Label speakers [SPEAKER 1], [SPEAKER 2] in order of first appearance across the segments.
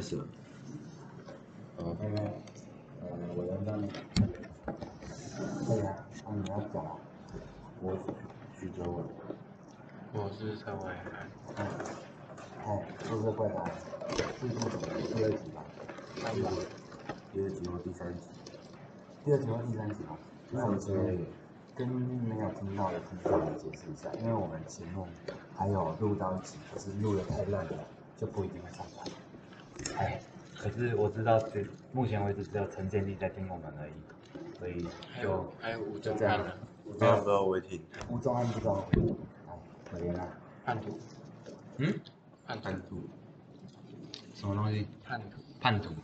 [SPEAKER 1] 开始了。
[SPEAKER 2] 呃，那个，呃，我要让，对呀，那你要讲，我徐哲伟，
[SPEAKER 3] 我是陈伟涵，
[SPEAKER 2] 哎，宿舍怪谈，最近怎么第二集吧？
[SPEAKER 3] 三吧，
[SPEAKER 1] 第二集和第三集，
[SPEAKER 2] 第二集和第三集吧？那我觉得跟没有听到的听众们解释一下，因为我们节目还有录到一集，可是录的太烂了，就不一定会上传。
[SPEAKER 4] 哎，可是我知道只目前为止只有陈建立在听我们而已，所以就
[SPEAKER 3] 有还有吴宗
[SPEAKER 2] 就这样
[SPEAKER 3] 翰啊，
[SPEAKER 1] 这样不要违停。
[SPEAKER 2] 吴宗安不知道，哎，可怜啊，
[SPEAKER 3] 叛徒，
[SPEAKER 4] 嗯，
[SPEAKER 3] 叛徒，
[SPEAKER 1] 叛徒，
[SPEAKER 4] 什么东西？
[SPEAKER 3] 叛徒，
[SPEAKER 4] 叛徒，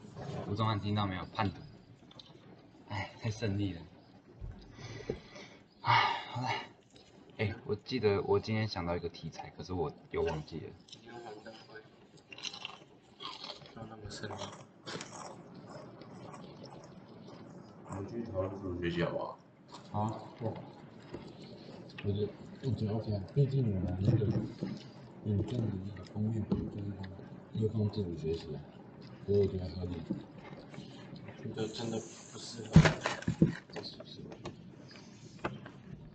[SPEAKER 4] 吴宗翰听到没有？叛徒，哎，太胜利了，哎，好了，哎，我记得我今天想到一个题材，可是我又忘记了。
[SPEAKER 3] 今天晚上会说那么深吗？
[SPEAKER 1] 我们去讨论数学校吧。
[SPEAKER 2] 好，对，
[SPEAKER 5] 我觉得我觉得 OK 啊，毕竟我们那个影片的那个封面图就是他又放自主学习啊，所以我觉得合理。
[SPEAKER 3] 觉得真的不适合。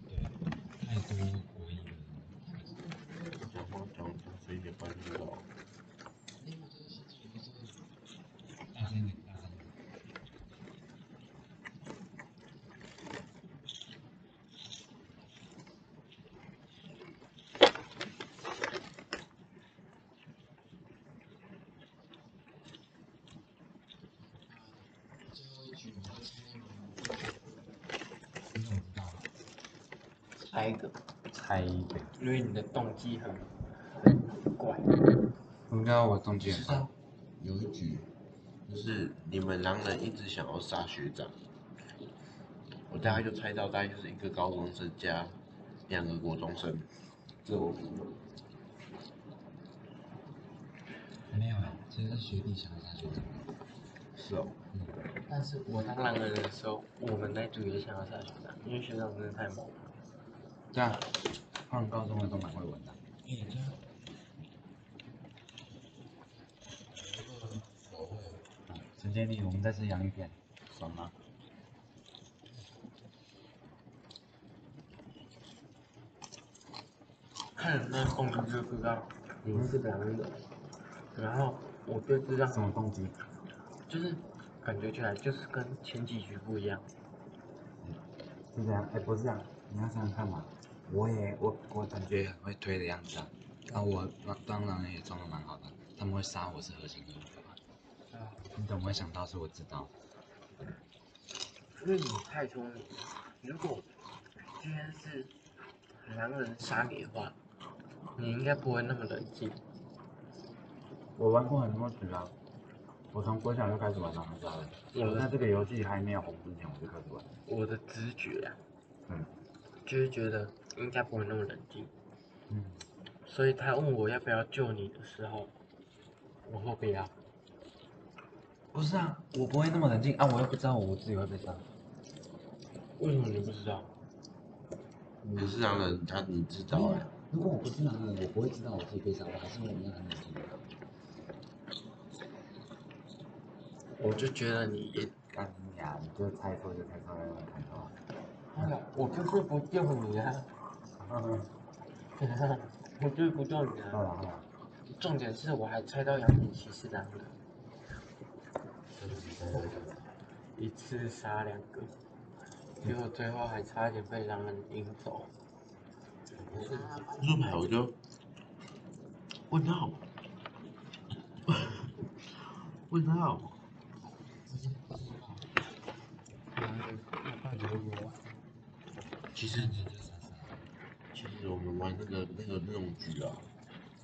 [SPEAKER 5] 对，太多国艺的
[SPEAKER 1] 讲话讲讲声一点，不然听不到。
[SPEAKER 5] 大声一点，大声一点。最后一局我会猜那个，你怎么知道啊？
[SPEAKER 3] 猜一个，
[SPEAKER 4] 猜一个，
[SPEAKER 3] 因为你的动机很很怪。
[SPEAKER 4] 应该我中间吧？
[SPEAKER 5] 有一局
[SPEAKER 1] 就是你们狼人一直想要杀学长，我大概就猜到，大概就是一个高中生加两个国中生，这我估
[SPEAKER 5] 没有啊，其实是学弟想要杀学长。
[SPEAKER 1] 是哦，
[SPEAKER 3] 但是我当狼人的时候，我们那组也想要杀学长，因为学长真的太猛了。
[SPEAKER 4] 这样，他们高中的都蛮会玩的。
[SPEAKER 5] 哎，这样。有一个手绘，
[SPEAKER 4] 陈建立，我们再吃洋芋片，爽吗？
[SPEAKER 3] 看人那动机就知道你们是狼人，然后我就知道
[SPEAKER 4] 什么动机？
[SPEAKER 3] 就是感觉起来就是跟前几局不一样。
[SPEAKER 2] 是这样，哎，不是这样，你要想想看嘛，
[SPEAKER 4] 我也我我感觉很会推的样子啊，啊我当当然也装的蛮好的，他们会杀我是合情合理的吧。
[SPEAKER 3] 啊，
[SPEAKER 4] 你怎么会想到是我知道？
[SPEAKER 3] 因为你太聪明。如果今天是狼人杀你的话，你应该不会那么冷静。
[SPEAKER 4] 我玩过很多局啊，我从国小就开始玩狼人杀了。
[SPEAKER 3] 我
[SPEAKER 4] 在这个游戏还没有红之前，我就开始玩。
[SPEAKER 3] 我的直觉啊，
[SPEAKER 4] 嗯
[SPEAKER 3] 就是觉得应该不会那么冷静。
[SPEAKER 4] 嗯，
[SPEAKER 3] 所以他问我要不要救你的时候，我说不要。
[SPEAKER 4] 不是啊，我不会那么冷静啊，我又不知道我自己会被杀。
[SPEAKER 3] 为什么你不知道？
[SPEAKER 1] 你是狼人，他你知道哎、
[SPEAKER 5] 如果我不是狼人，我不会知道我自己被杀，我还是会一样很冷静的。
[SPEAKER 3] 我就觉得你也，
[SPEAKER 2] 干你就猜错就猜错，让我看到。
[SPEAKER 3] 我就是不救你啊！我就不救你啊！
[SPEAKER 2] 好了好了，
[SPEAKER 3] 重点是我还猜到杨锦旗是狼人，一次杀两个，结果最后还差一点被狼人引走。
[SPEAKER 1] 入牌我就问号，问号，其实其实我们玩那个那个那种局啊，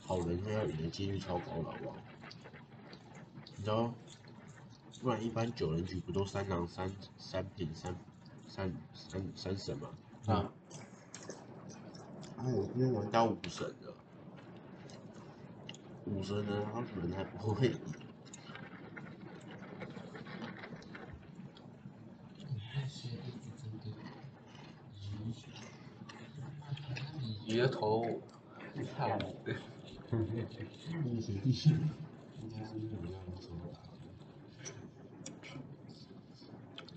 [SPEAKER 1] 好人会要赢的几率超高的，好不好？你知道，不然一般九人局不都三狼三三平三三三三神吗？
[SPEAKER 3] 啊，
[SPEAKER 1] 啊，我今天玩到五神了，五神呢，他人还不会赢。
[SPEAKER 3] 街头，
[SPEAKER 5] 看我。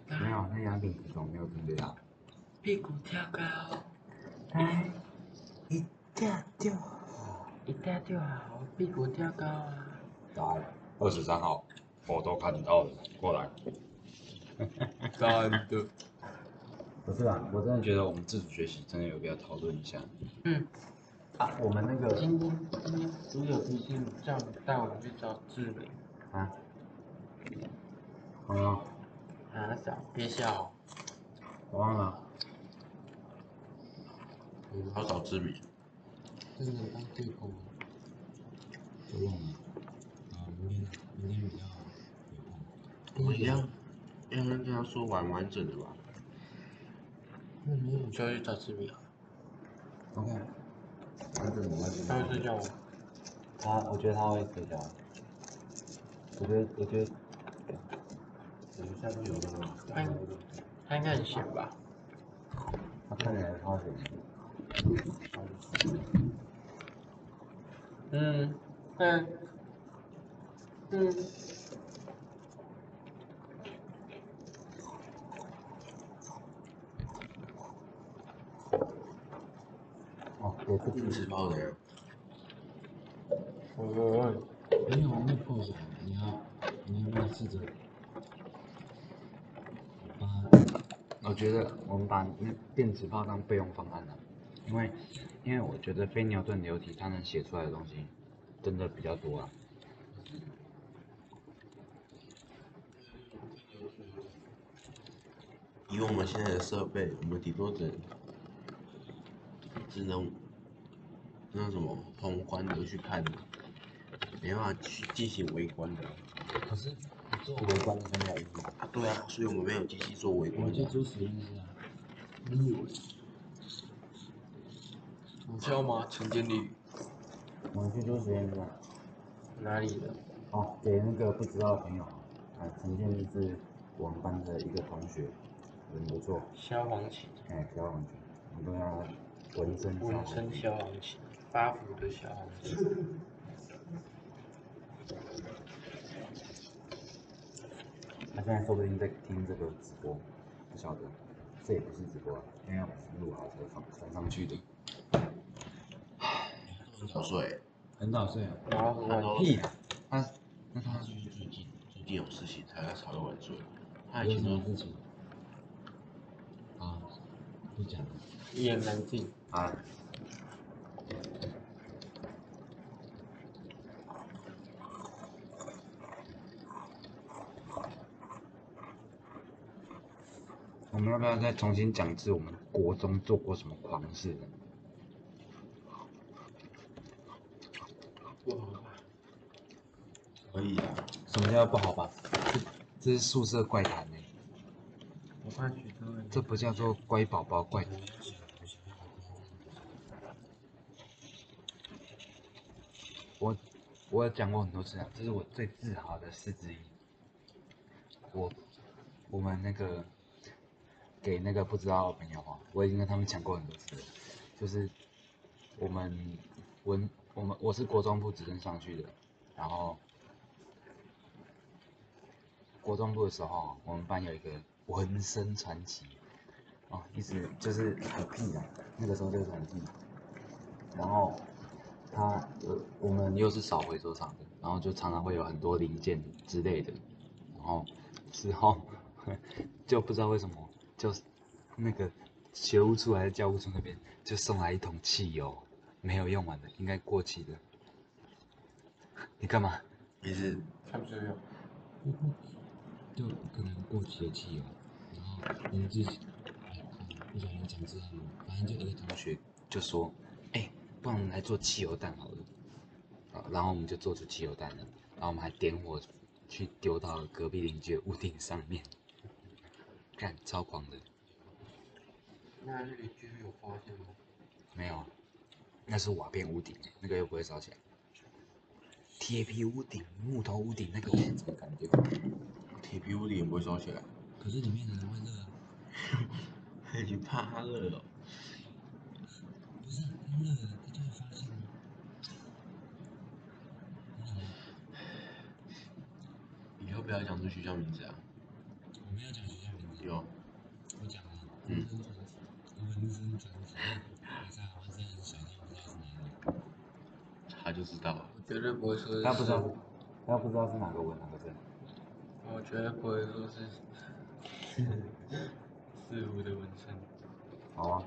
[SPEAKER 5] 没有，那
[SPEAKER 6] 杨景子总没有听这样。
[SPEAKER 3] 屁股跳高，
[SPEAKER 6] 来，一跳就，
[SPEAKER 3] 一跳就好，屁股跳高啊。
[SPEAKER 2] 来，二十三号，我都看到了，过来。
[SPEAKER 3] 站住。
[SPEAKER 6] 不是啦，我真的觉
[SPEAKER 2] 觉得我们自主学习真的有必要讨论一下。
[SPEAKER 3] 嗯，
[SPEAKER 6] 啊，我们那个
[SPEAKER 3] 今天今天如有提醒叫你带我们去找志明，
[SPEAKER 6] 啊，哦，
[SPEAKER 3] 啊嫂，别笑哦。
[SPEAKER 6] 我忘了，
[SPEAKER 1] 好找志明，
[SPEAKER 7] 真的当对口吗？都忘了。啊，明天明天比较有空。
[SPEAKER 1] 我们要要跟他说完完整的吧。
[SPEAKER 3] 那明天你就要去找志明啊
[SPEAKER 6] ？OK，完整的完整
[SPEAKER 3] 他会
[SPEAKER 6] 的。
[SPEAKER 3] 睡觉吗？
[SPEAKER 6] 他，我觉得他会睡觉。我觉得，我觉得，
[SPEAKER 1] 我们下次有那个
[SPEAKER 3] 他他应该很闲吧？
[SPEAKER 6] 他看起来超闲
[SPEAKER 3] 嗯嗯嗯。
[SPEAKER 6] 哦，对，这
[SPEAKER 1] 定时包的，
[SPEAKER 3] 我
[SPEAKER 7] 没有，那够少。你要你要不要试着把
[SPEAKER 2] 我觉得我们把那电子炮当备用方案了，因为因为我觉得非牛顿流体它能写出来的东西真的比较多啊。
[SPEAKER 1] 以我们现在的设备，我们顶多只只能那什么宏观的去看，没办法去进行微观的
[SPEAKER 7] 可是你做
[SPEAKER 6] 围观的真的意义。
[SPEAKER 1] 啊。对啊，所以我们没有机器做微观的。
[SPEAKER 7] 我们去做实验室啊。你以为？
[SPEAKER 3] 你知道吗？陈经理
[SPEAKER 6] 我们去做实验室啊。
[SPEAKER 3] 哪里的？
[SPEAKER 6] 哦，给那个不知道的朋友，啊，陈建立是我们班的一个同学，人不错，
[SPEAKER 3] 消防旗，
[SPEAKER 6] 哎，消防局，我们都要纹身消防
[SPEAKER 3] 文称消防旗，八福的消防旗。
[SPEAKER 6] 他现在说不定在听这个直播，不晓得，这也不是直播啊，因为我是录好才放传上去的。
[SPEAKER 1] 很早睡，
[SPEAKER 7] 很早睡啊。
[SPEAKER 3] 然后很晚
[SPEAKER 2] 屁啊！他那他
[SPEAKER 1] 最近最近有事情才要才会晚睡。他
[SPEAKER 7] 有
[SPEAKER 1] 以前都
[SPEAKER 7] 什么事情？啊，不讲了。
[SPEAKER 3] 一言难尽。
[SPEAKER 2] 啊，们要不要再重新讲一次我们国中做过什么狂事呢？
[SPEAKER 3] 不好吧？
[SPEAKER 1] 可以啊，
[SPEAKER 2] 什么叫不好吧？这这是宿舍怪谈呢、
[SPEAKER 3] 我怕许多人
[SPEAKER 2] 这不叫做乖宝宝怪谈。我我有讲过很多次啊，这是我最自豪的事之一。我我们那个给那个不知道的朋友啊，我已经跟他们讲过很多次了，就是我们文我们我是国中部直升上去的，然后国中部的时候，我们班有一个纹身传奇，哦，一直就是
[SPEAKER 6] 很屁啊，那个时候就是很屁。然后他呃，我们
[SPEAKER 2] 又是扫回收厂的，然后就常常会有很多零件之类的，然后之后 就不知道为什么，就那个学务处还是教务处那边就送来一桶汽油，没有用完的，应该过期的。你干嘛？
[SPEAKER 1] 也是
[SPEAKER 3] 看这个，
[SPEAKER 7] 就可能过期的汽油，然后我们自己哎不小心讲之后，反正就有一个同学
[SPEAKER 2] 就说，哎、不然我们来做汽油弹好了。啊然后我们就做出汽油弹了，然后我们还点火去丢到隔壁邻居的屋顶上面，干超狂的。
[SPEAKER 3] 那邻居有发现吗？
[SPEAKER 2] 没有，那是瓦片屋顶，那个又不会烧起来。铁皮屋顶、木头屋顶，那个我怎么敢丢？
[SPEAKER 1] 铁皮屋顶也不会烧起来。
[SPEAKER 7] 可是里面的人会热啊，
[SPEAKER 1] 你怕它热哦？
[SPEAKER 7] 不是很热的，他就会发现啊。很好啊
[SPEAKER 1] 以后不要讲出学校名字啊。有，嗯
[SPEAKER 5] 人生专辑，人生专辑，还在好像是很小的，不知道是哪里。
[SPEAKER 1] 他就知道了。
[SPEAKER 3] 我绝对不会说是
[SPEAKER 2] 他不知道，他不知道是哪个文哪个正。
[SPEAKER 3] 我绝对不会说是事物的纹身。
[SPEAKER 2] 好啊，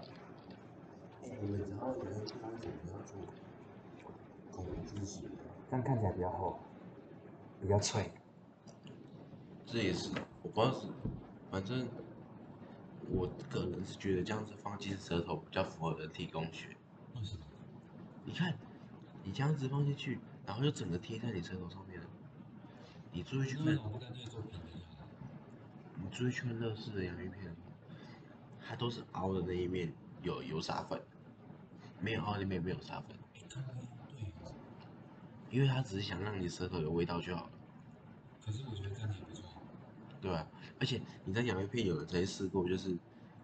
[SPEAKER 1] 你们只要有人去帮你要做恐怖知识，
[SPEAKER 2] 这样看起来比较厚，比较脆。
[SPEAKER 1] 这也是我不知道是，反正我个人是觉得这样子放进舌头比较符合人体工学。
[SPEAKER 5] 为什么？
[SPEAKER 1] 你看，你这样子放进去，然后就整个贴在你舌头上面了。你注意去看。你注意去看乐事的洋芋片，它都是凹的那一面有有沙粉，没有凹的那面没有沙粉，
[SPEAKER 5] 哎，看看，对哦。
[SPEAKER 1] 因为它只是想让你舌头有味道就好了，
[SPEAKER 5] 可是我觉得这样也不错。
[SPEAKER 1] 对吧、而且你在洋芋片有人曾经试过，就是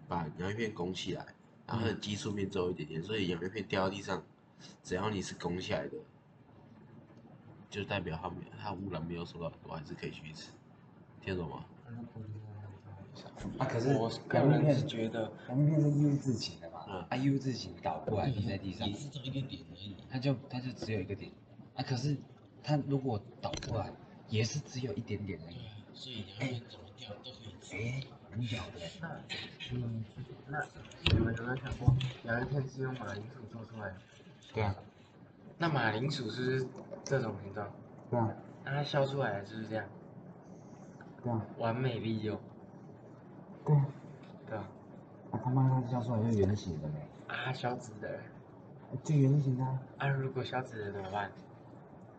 [SPEAKER 1] 把洋芋片拱起来，然后它的基数面只有一点点，所以洋芋片掉到地上，只要你是拱起来的，就代表它没它污染没有受到很多，还是可以去吃，听得懂吗？
[SPEAKER 2] 啊，可是
[SPEAKER 3] 我个人
[SPEAKER 2] 洋芋片
[SPEAKER 3] 是觉得，
[SPEAKER 2] 洋芋片是 U 字形的嘛，
[SPEAKER 1] 嗯
[SPEAKER 4] 啊 U 字形倒过来滴在地上
[SPEAKER 5] 也，是这么一个点而已。
[SPEAKER 4] 它就它就只有一个点啊，可是它如果倒过来也是只有一点点而已，
[SPEAKER 5] 所以洋芋片怎么掉都可以吃。
[SPEAKER 4] 哎，蛮屌的欸，
[SPEAKER 3] 那嗯，那你们有没有想过，洋芋片是用马铃薯做出来的？
[SPEAKER 4] 对啊，
[SPEAKER 3] 那马铃薯是不是这种形状？
[SPEAKER 2] 对啊，
[SPEAKER 3] 那它削出来的就是这样，
[SPEAKER 2] 对啊，
[SPEAKER 3] 完美利用，
[SPEAKER 2] 对啊，
[SPEAKER 3] 对啊？
[SPEAKER 2] 啊他妈它削出来就圆形的没，
[SPEAKER 3] 啊，削直的，
[SPEAKER 2] 就圆形的啊，
[SPEAKER 3] 啊，如果削直的怎么办？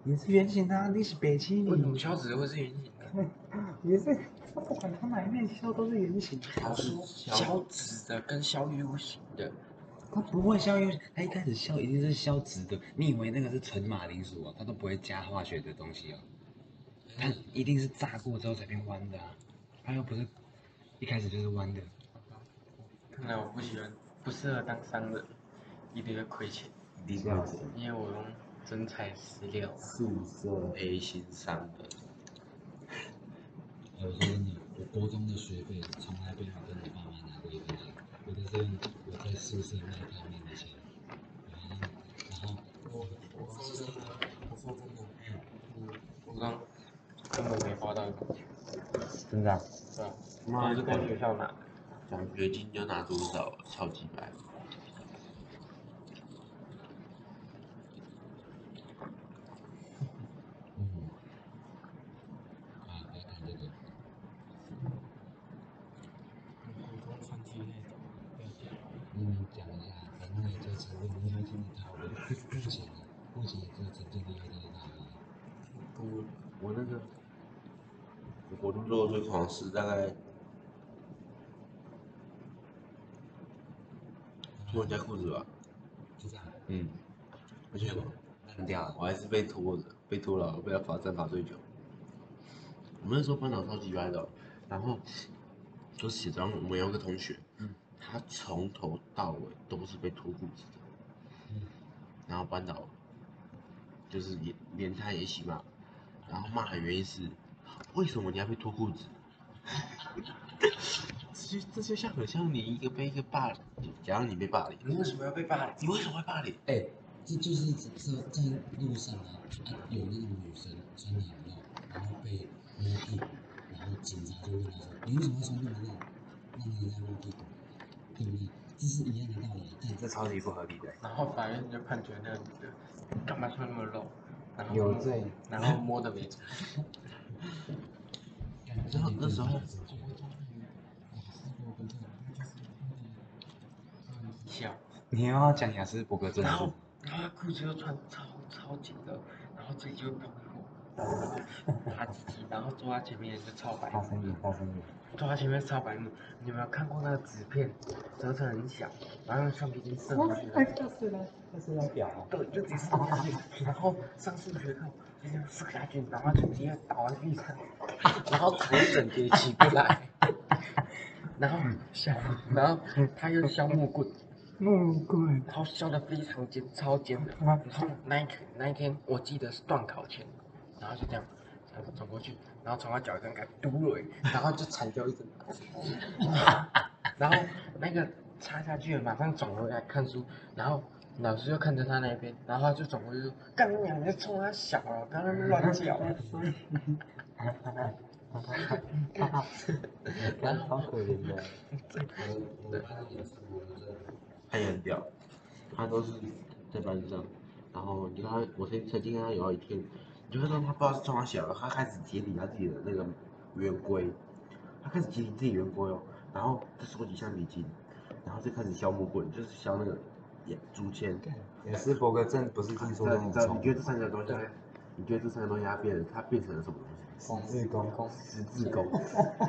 [SPEAKER 2] 也是圆形的啊，你是北京
[SPEAKER 3] 为什么削直会是圆形的？
[SPEAKER 2] 也是，他不管他哪一面削都是圆形的。
[SPEAKER 3] 他说削直的跟削 U 型的，
[SPEAKER 4] 它不会削，因为它一开始削一定是削直的，你以为那个是纯马铃薯哦，它都不会加化学的东西哦，它一定是炸过之后才变弯的啊，它又不是一开始就是弯的，
[SPEAKER 3] 看来我不喜欢，不适合当商人，一定会亏钱，
[SPEAKER 1] 一定
[SPEAKER 2] 笑死
[SPEAKER 3] 因为我用真材实料。
[SPEAKER 2] 素色
[SPEAKER 1] ，A 型商人，
[SPEAKER 5] 哎我说真的，我高中的学费从来没有跟我爸妈拿过一分钱，我都是用我在宿舍卖泡面的钱，然后然后我我说真的，我说真的，
[SPEAKER 3] 嗯，我刚根本没花到一分钱，
[SPEAKER 2] 真的啊、
[SPEAKER 3] 对吧？
[SPEAKER 1] 妈
[SPEAKER 3] 都是跟学校拿。
[SPEAKER 1] 奖学金就拿多少，超级白。
[SPEAKER 5] 嗯，啊，不要看这个，嗯，讲一下，反正也就承认你会听得到，我目前啊，目前也只有陈建立会听得到而已。
[SPEAKER 1] 那个，我国中做的最狂的事大概脱人家裤子吧，
[SPEAKER 5] 就这样，
[SPEAKER 1] 嗯，而且我
[SPEAKER 4] 烂掉了。
[SPEAKER 1] 我还是被拖着，被拖了，我被他罚站罚最久。我们那时候班长超级歪的哦、然后就写张我们有个同学，
[SPEAKER 4] 嗯。
[SPEAKER 1] 他从头到尾都是被脱裤子的，
[SPEAKER 5] 嗯，
[SPEAKER 1] 然后班长就是连连他也一起骂，然后骂的原因是为什么你要被脱裤子？其实这就像很像你一个被一个霸凌，假如你被霸凌，
[SPEAKER 3] 你为什么要被霸凌？
[SPEAKER 1] 你为什么会霸凌？
[SPEAKER 5] 哎，这就是在在路上啊，啊有那种女生穿羊肉，然后被摸屁股，然后警察就问她说：“你为什么要穿那么露，让人家摸屁股？对不对？这是一样的道理。但
[SPEAKER 4] 这超级不合理的。
[SPEAKER 3] 然后法院就判决那个女的干嘛穿那么露，然后
[SPEAKER 2] 有罪，
[SPEAKER 3] 然后摸的没错。
[SPEAKER 1] 然后那时候
[SPEAKER 3] 笑，
[SPEAKER 4] 你又要讲雅斯伯格症
[SPEAKER 3] 然后？然后他裤子又穿超超紧的，然后这里就会爆破，然后他自己，然后坐在前面就超白目，
[SPEAKER 2] 大声一点，大声一点。
[SPEAKER 3] 坐在前面超白目。你有没有看过那个纸片折成很小，然后用橡皮筋射出去的？
[SPEAKER 2] 是来，这是来表啊。
[SPEAKER 3] 对，就直接射下去，然后上数学课就这样射下去，然后就直接倒在地上，然后头整节起不来，然后削，然后他又削木棍，
[SPEAKER 2] 木棍，
[SPEAKER 3] 然后削的非常尖，超尖的。然后那一天那一天我记得是断考前，然后就这样，然后走过去，然后从他脚上给他嘟了，然后就铲掉一整把。然后那个插下去了，马上转回来看书，然后老师就看着他那边，然后他就转过去说：“干你娘！你在冲他小了，不要在那边乱叫。”然后
[SPEAKER 2] 好可怜的。
[SPEAKER 1] 我我看到也是，我觉得他也很屌，他都是在班上，然后你看他，我曾曾经跟他有一天，你就看到他不知道是撞他小了，他开始解理他自己的那个圆规，他开始解理自己圆规哦，然后再收集橡皮筋，然后再开始削木棍，就是削那个也竹签。
[SPEAKER 2] 也是伯格症不是听说的很
[SPEAKER 1] 你知道你
[SPEAKER 2] 冲
[SPEAKER 1] 觉得这三个东西，你觉得这三个东西它变它变成了什么东西？
[SPEAKER 2] 十字弓，
[SPEAKER 1] 十字弓。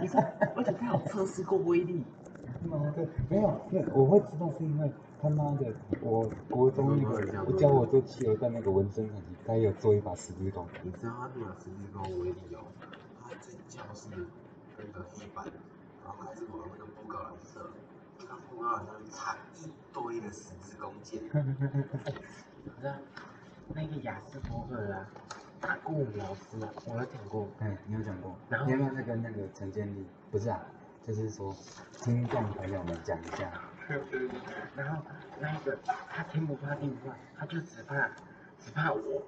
[SPEAKER 1] 你看，而且他有测试过威力。
[SPEAKER 2] 妈的，没有，那我会知道是因为他妈的，我国中那个教我做汽油弹那个纹身很他有做一把十字弓，
[SPEAKER 1] 你知道他那把十字弓威力哦？他在教室那个黑板，然后还是往那个布告栏射，那个布告栏上面插一堆的十字弓箭。
[SPEAKER 3] 好像那个雅思伯格啊，打过我们老师啊，我有讲过。
[SPEAKER 2] 嗯，你有讲过，
[SPEAKER 3] 然后
[SPEAKER 2] 你要不要再跟那个陈建立？不是啊，就是说听众朋友们讲一下，
[SPEAKER 3] 然后那个他天不怕地不怕，他就只怕只怕我，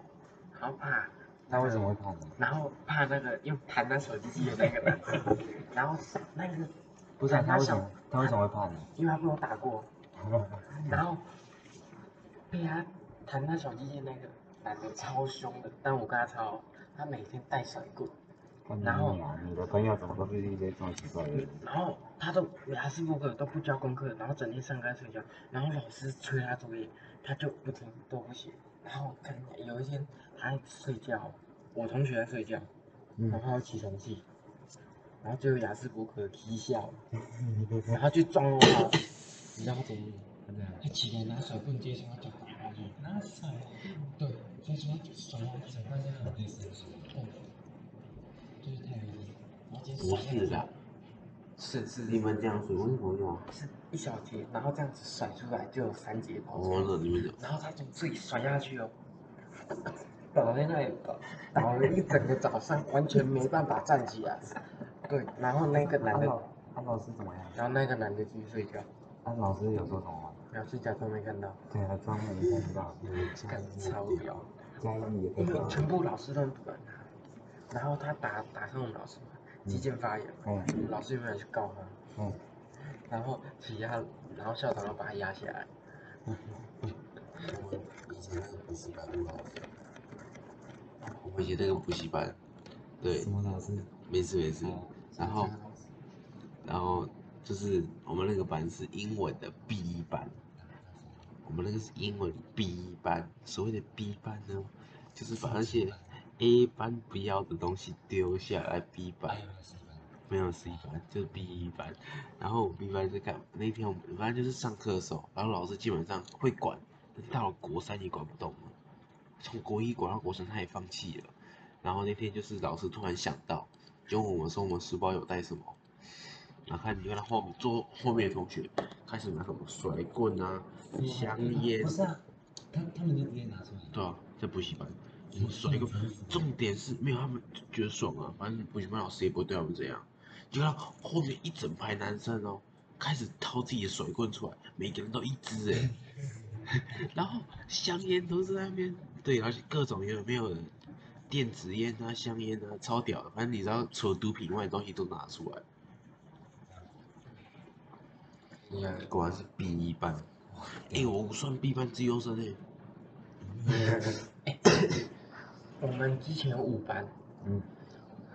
[SPEAKER 3] 然后怕，
[SPEAKER 2] 他为什么会怕你？
[SPEAKER 3] 然后怕那个用弹那手机机的那个人，然后那个
[SPEAKER 2] 不是、啊，他为什
[SPEAKER 3] 想
[SPEAKER 2] 么他为什么会怕你？
[SPEAKER 3] 因为他被我打过，然后被他弹那手机机的那个男的超凶的，但我跟他超，他每天带甩棍。
[SPEAKER 2] 看
[SPEAKER 3] 然后
[SPEAKER 2] 你的朋友怎么都是一些这么奇怪的人？
[SPEAKER 3] 然后他都雅斯伯格都不交功课，然后整天上课睡觉，然后老师催他作业，他就不听都不写。然后看有一天他在睡觉，我同学在睡觉，然后他有起床气，然后就有雅思伯格踢笑，然后就撞到他，你知道他怎么吗？他起来拿手棍接上他就打下去，
[SPEAKER 5] 拿手，
[SPEAKER 3] 对，
[SPEAKER 5] 所以说甩到甩到这样很类似的手，
[SPEAKER 3] 对，
[SPEAKER 1] 不是的，
[SPEAKER 3] 是是
[SPEAKER 1] 你们这样水为什么用？
[SPEAKER 3] 是一小节，然后这样子甩出来就有三节跑出来。
[SPEAKER 1] 哦，你们的
[SPEAKER 3] 然后他从这里甩下去哦，倒在那里倒，倒了一整个早上，完全没办法站起来。对，然后那个男的，
[SPEAKER 2] 安老安老师怎么样？
[SPEAKER 3] 然后那个男的继续睡觉，
[SPEAKER 2] 安老师有说什么吗？
[SPEAKER 3] 然后是假装没看到，
[SPEAKER 2] 对啊，装没看到，
[SPEAKER 3] 干超屌，
[SPEAKER 2] 嘉义也
[SPEAKER 3] 因为全部老师都很不管他，然后他打打上我们老师嘛，肌腱发炎，
[SPEAKER 2] 嗯
[SPEAKER 3] 老师有没有去告他？
[SPEAKER 2] 嗯，
[SPEAKER 3] 然后其他，然后校长要把他压下来，
[SPEAKER 1] 我以前那个补习班陆老师，我以前那个补习班，对
[SPEAKER 2] 什，么老师？
[SPEAKER 1] 没事没事。然后，然后就是我们那个班是英文的 B 班，我们那个是英文 B 班。所谓的 B 班呢，就是把那些 A 班不要的东西丢下来 B 班。没有 C 班，就是 B 班。然后我 B 班是干嘛？那天我们反正就是上课的时候，然后老师基本上会管，但是到了国三也管不动了。从国一管到国三，他也放弃了。然后那天就是老师突然想到，就问我们说我们书包有带什么，然后看你看他后面坐后面的同学开始拿什么甩棍啊、香烟
[SPEAKER 5] 不，是啊，他他们就直接拿出来。
[SPEAKER 1] 对啊，在补习班，甩棍。重点是没有他们觉得爽啊，反正补习班老师也不会对他们这样。就看到后面一整排男生哦，开始掏自己的甩棍出来，每个人都一支哎，然后香烟都是在那边，对，而且各种有没有的电子烟啊、香烟啊，超屌的，反正你知道除了毒品以外的东西都拿出来。
[SPEAKER 3] 你看，
[SPEAKER 1] 果然是 B 一班，哎、我算 B 班自优生哎、
[SPEAKER 3] 我们之前有五班，
[SPEAKER 2] 嗯，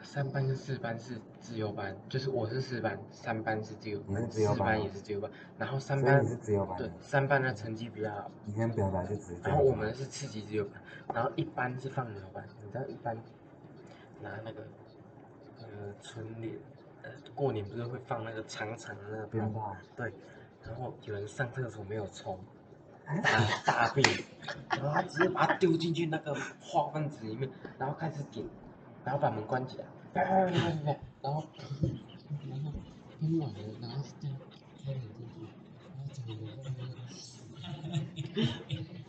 [SPEAKER 3] 三班跟四班是自由班，就是我是四班，三班是自由
[SPEAKER 2] 你是
[SPEAKER 3] 班，
[SPEAKER 2] 自由班
[SPEAKER 3] 四班也是自由班，然后三班
[SPEAKER 2] 所以你是自由班
[SPEAKER 3] 对，三班的成绩比较好，
[SPEAKER 2] 你先表达就直接。
[SPEAKER 3] 然后我们是次级自由班，然后一班是放牛班，你知道一班拿那个呃春联，呃过年不是会放那个长长的那个
[SPEAKER 2] 鞭
[SPEAKER 3] 炮
[SPEAKER 2] 炮，
[SPEAKER 3] 对，然后有人上厕所没有冲，大大便，然后他直接把它丢进去那个化粪池里面，然后开始点，然后把门关起来，然后然后
[SPEAKER 5] 然后喷完了，然后这样开门进去，然后整个人在那个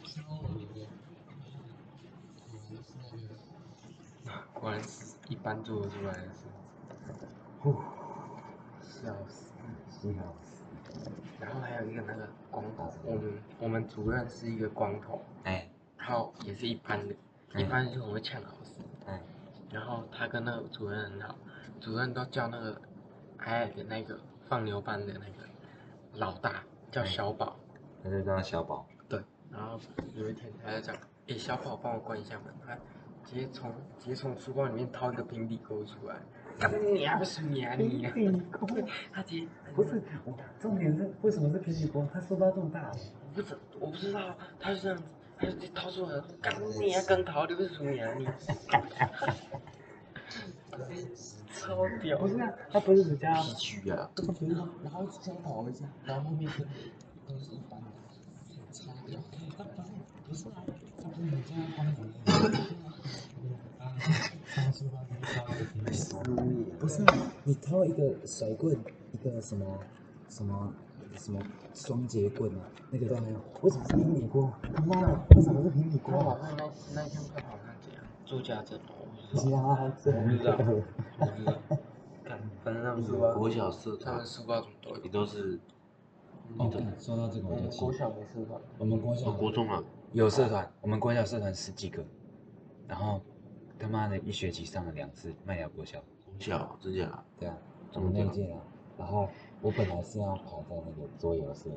[SPEAKER 5] 超恶的，果然是那个
[SPEAKER 3] 果然是一般做得出来的事，
[SPEAKER 2] 呼，
[SPEAKER 3] 笑死。
[SPEAKER 2] 笑死。
[SPEAKER 3] 然后还有一个那个光头，我们我们主任是一个光头，
[SPEAKER 4] 哎。
[SPEAKER 3] 然后也是一般的，一般就很会呛老师，
[SPEAKER 4] 哎。
[SPEAKER 3] 然后他跟那个主任很好，主任都叫那个矮矮的那个放牛班的那个老大叫小宝，
[SPEAKER 4] 他就叫小宝，
[SPEAKER 3] 对，然后有一天他就讲，诶，小宝帮我关一下门，他直接从直接从书包里面掏一个平底锅出来，干你啊不是你啊你啊，
[SPEAKER 2] 平底锅
[SPEAKER 3] 他直接
[SPEAKER 2] 不是，我重点是为什么是平底锅？它书包这么大，
[SPEAKER 3] 我不知我不知道，他就这样子，他就掏出来，干你啊更桃，你不是你啊你，超屌，
[SPEAKER 2] 不是啊，它不是只加
[SPEAKER 1] 脾气啊，
[SPEAKER 3] 然后然后先跑一下，然后后面是都是一般的，超屌，
[SPEAKER 5] 他不是不是啊，他不是你这样光头的，啊，上书包那个超的平底
[SPEAKER 2] 不是，你掏一个甩棍，一个什么什么什么双节棍啊，那个都没有，为什么是平底锅？他妈的，为什么是平底锅啊？
[SPEAKER 3] 好像那那天他好像怎样做家政哦，我不知
[SPEAKER 2] 其
[SPEAKER 3] 道，
[SPEAKER 2] 他这
[SPEAKER 3] 我不知道，我不知道，干，反正他们，
[SPEAKER 1] 国小社团
[SPEAKER 3] 他们书包怎么都有
[SPEAKER 1] 也，都是，
[SPEAKER 5] 哦，干说到这个
[SPEAKER 3] 我
[SPEAKER 5] 就气
[SPEAKER 3] 国，小没书包，
[SPEAKER 5] 我们国小，
[SPEAKER 1] 国中啊，
[SPEAKER 4] 有社团，我们国小社团十几个，然后他妈的一学期上了两次麦芽国小，
[SPEAKER 1] 国小真假？
[SPEAKER 2] 对啊，我们那一届啊，然后我本来是要排在那个桌游社，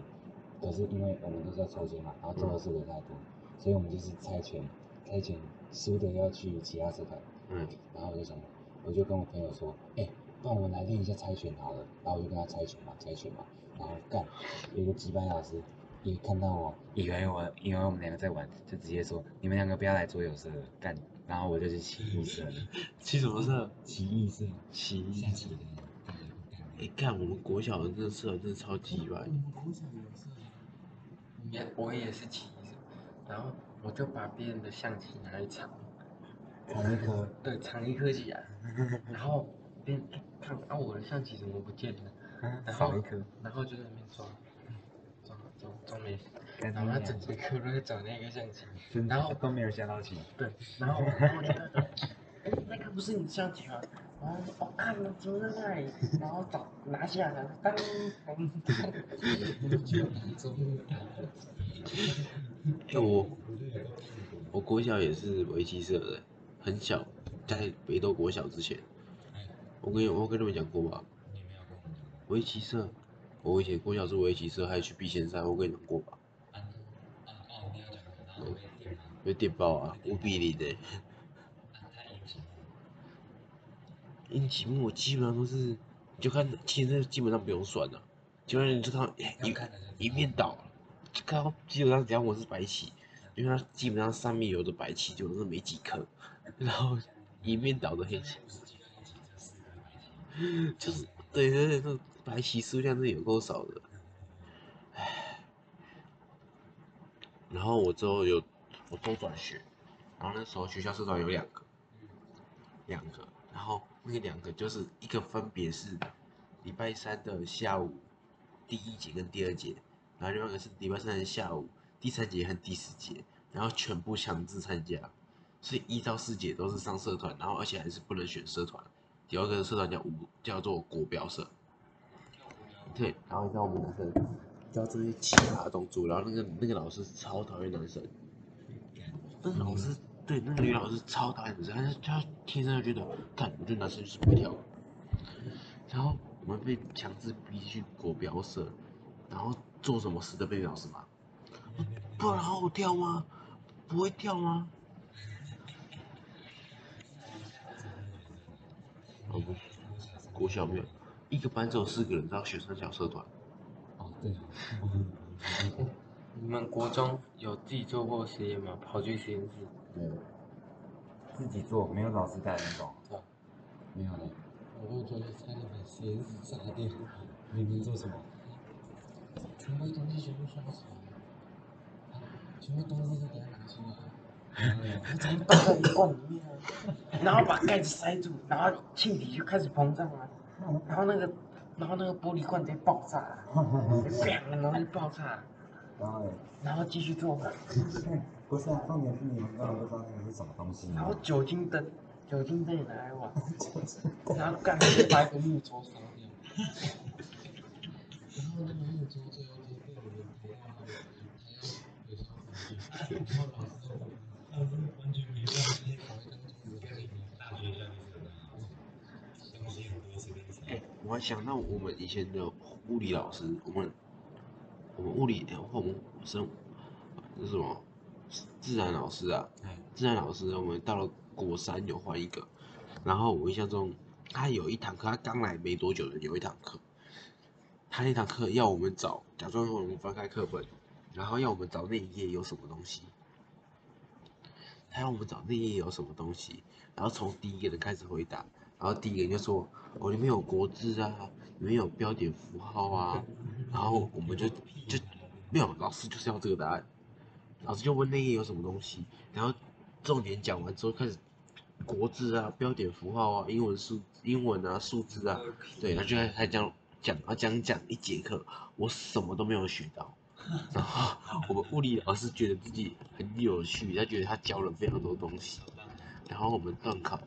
[SPEAKER 2] 可是因为我们都是要抽签嘛，然后桌游社人太多，所以我们就是猜拳，猜拳输的要去其他社团，
[SPEAKER 1] 嗯，
[SPEAKER 2] 然后我就想，我就跟我朋友说，哎、那我们来练一下猜拳好了，然后我就跟他猜拳嘛，猜拳嘛，然后干，有一个几班老师一看到我，
[SPEAKER 4] 以为我以为我们两个在玩，就直接说你们两个不要来桌游社了，干，然后我就去起义社了，
[SPEAKER 1] 去什么色？
[SPEAKER 2] 奇异色，
[SPEAKER 1] 奇异
[SPEAKER 5] 下棋的，
[SPEAKER 1] 哎，看我们国小的这个社真的超级白
[SPEAKER 5] 我，们国小有社团，
[SPEAKER 3] 也我也是奇异色，然后我就把别人的象棋拿来藏，
[SPEAKER 2] 藏一颗，
[SPEAKER 3] 对，藏一颗起来，然后别人哎看啊我的象棋怎么不见了，然后
[SPEAKER 2] 少一颗，
[SPEAKER 3] 然后就在那边抓，抓抓抓没然后他整节课都在找那个象棋，然后
[SPEAKER 4] 都没有下到棋，
[SPEAKER 3] 对，然后我哎那个不是你的象棋吗？然后说哦看了怎么在那里，然后找拿下来，当当当。
[SPEAKER 5] 就拿走
[SPEAKER 1] 哎我我国小也是围棋社的，很小，在北斗国小之前，我跟我跟你们讲过吧？
[SPEAKER 5] 你没有跟我们讲
[SPEAKER 1] 围棋社，我以前国小是围棋社，还去避线赛，我跟你讲过吧？
[SPEAKER 5] 啊啊哦，你有讲过，然后被电吗？
[SPEAKER 1] 被电爆啊，五比零的。因题目我基本上都是，你就看其实基本上不用算了，基本上你就看一
[SPEAKER 5] 看
[SPEAKER 1] 一面倒，就看到基本上只要我是白棋，因为它基本上上面有的白棋就是没几颗，然后一面倒的黑棋，就是对对对，那白棋数量是有够少的，唉，然后我之后有我都转学，然后那时候学校社团有两个，两个，然后那两个就是一个分别是礼拜三的下午第一节跟第二节，然后另外一个是礼拜三的下午第三节和第四节，然后全部强制参加，所以一到四节都是上社团，然后而且还是不能选社团。第二个社团叫五，叫做国标社。对，然后你知道我们男生就要做一些奇葩的动作，然后那个那个老师超讨厌男生，那老师对那个女老师超讨厌男生，但是她天生就觉得，看，我觉得男生就是不会跳舞。然后我们被强制逼去国标社，然后做什么事都被老师骂，不然好好跳吗？不会跳吗？哦不，国小没有，一个班只有四个人，到学生小社团。
[SPEAKER 5] 哦，对，
[SPEAKER 3] 你们国中有自己做过实验吗？跑去实验室？
[SPEAKER 2] 对，自己做，没有老师带那种，
[SPEAKER 3] 对？
[SPEAKER 2] 没有的。
[SPEAKER 5] 我会觉得差点把实验室炸掉。你们做什么？全部东西全部刷起来，啊，全部东西都给它拿出来。
[SPEAKER 3] 我直接倒在一罐里面啊，然后把盖子塞住，然后气体就开始膨胀了，然后那个，然后那个玻璃罐直接爆炸了，砰，然后就爆炸了，
[SPEAKER 2] 然后呢？
[SPEAKER 3] 然后继续做，
[SPEAKER 2] 不是啊，重点是你们根本不知道那个是什么东西。
[SPEAKER 3] 然后酒精灯，酒精灯也拿来玩，然后干直接把一个木桌烧掉，
[SPEAKER 5] 然后那个木桌最后就被我们陪到他们，他要有时候回去，然后老师都老师完全没办法，那些考一张桌子跟你们大学校就是的，东西很多随便
[SPEAKER 1] 哎、我还想到我们以前的物理老师，我们我们物理，哎或我们生那是什么？自然老师啊，
[SPEAKER 4] 哎，
[SPEAKER 1] 自然老师，我们到了国三有换一个，然后我印象中他有一堂课，他刚来没多久的有一堂课，他那堂课要我们找，假装我们翻开课本，然后要我们找那一页有什么东西，他要我们找那一页有什么东西，然后从第一个人开始回答，然后第一个人就说，哦，里面有国字啊，里面有标点符号啊，然后我们就就没有，老师就是要这个答案，老师就问那页有什么东西，然后重点讲完之后开始国字啊、标点符号啊、英文数、英文啊、数字啊，对，他就还还讲讲啊讲讲一节课，我什么都没有学到。然后我们物理老师觉得自己很有趣，他觉得他教了非常多东西。然后我们段考，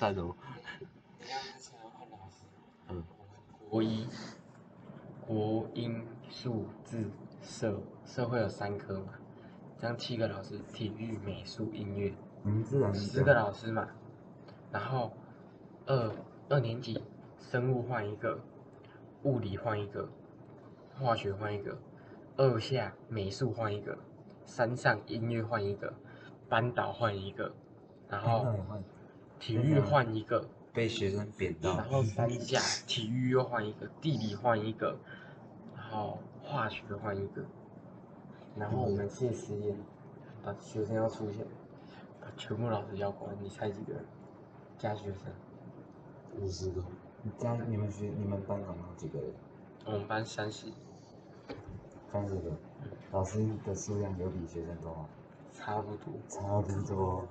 [SPEAKER 1] 赞哦，嗯，
[SPEAKER 3] 国一、国英数字社，社会有三科嘛，这样七个老师，体育、美术、音乐，十个老师嘛，然后二二年级生物换一个，物理换一个，化学换一个，二下美术换一个，三上音乐换一个，班导换一个，然后体育换一个，
[SPEAKER 4] 被学生贬到
[SPEAKER 3] 然后三下体育又换一个，地理换一个，然后化学换一个，然后我们谢实验，把学生要出现，把全部老师叫过来，你猜几个人？加学生，
[SPEAKER 1] 五十个，
[SPEAKER 2] 你加你们学你们班总共几个人？
[SPEAKER 3] 我们班三十，
[SPEAKER 2] 三十个。老师的数量有比学生多吗？
[SPEAKER 3] 差不多。
[SPEAKER 2] 差不多。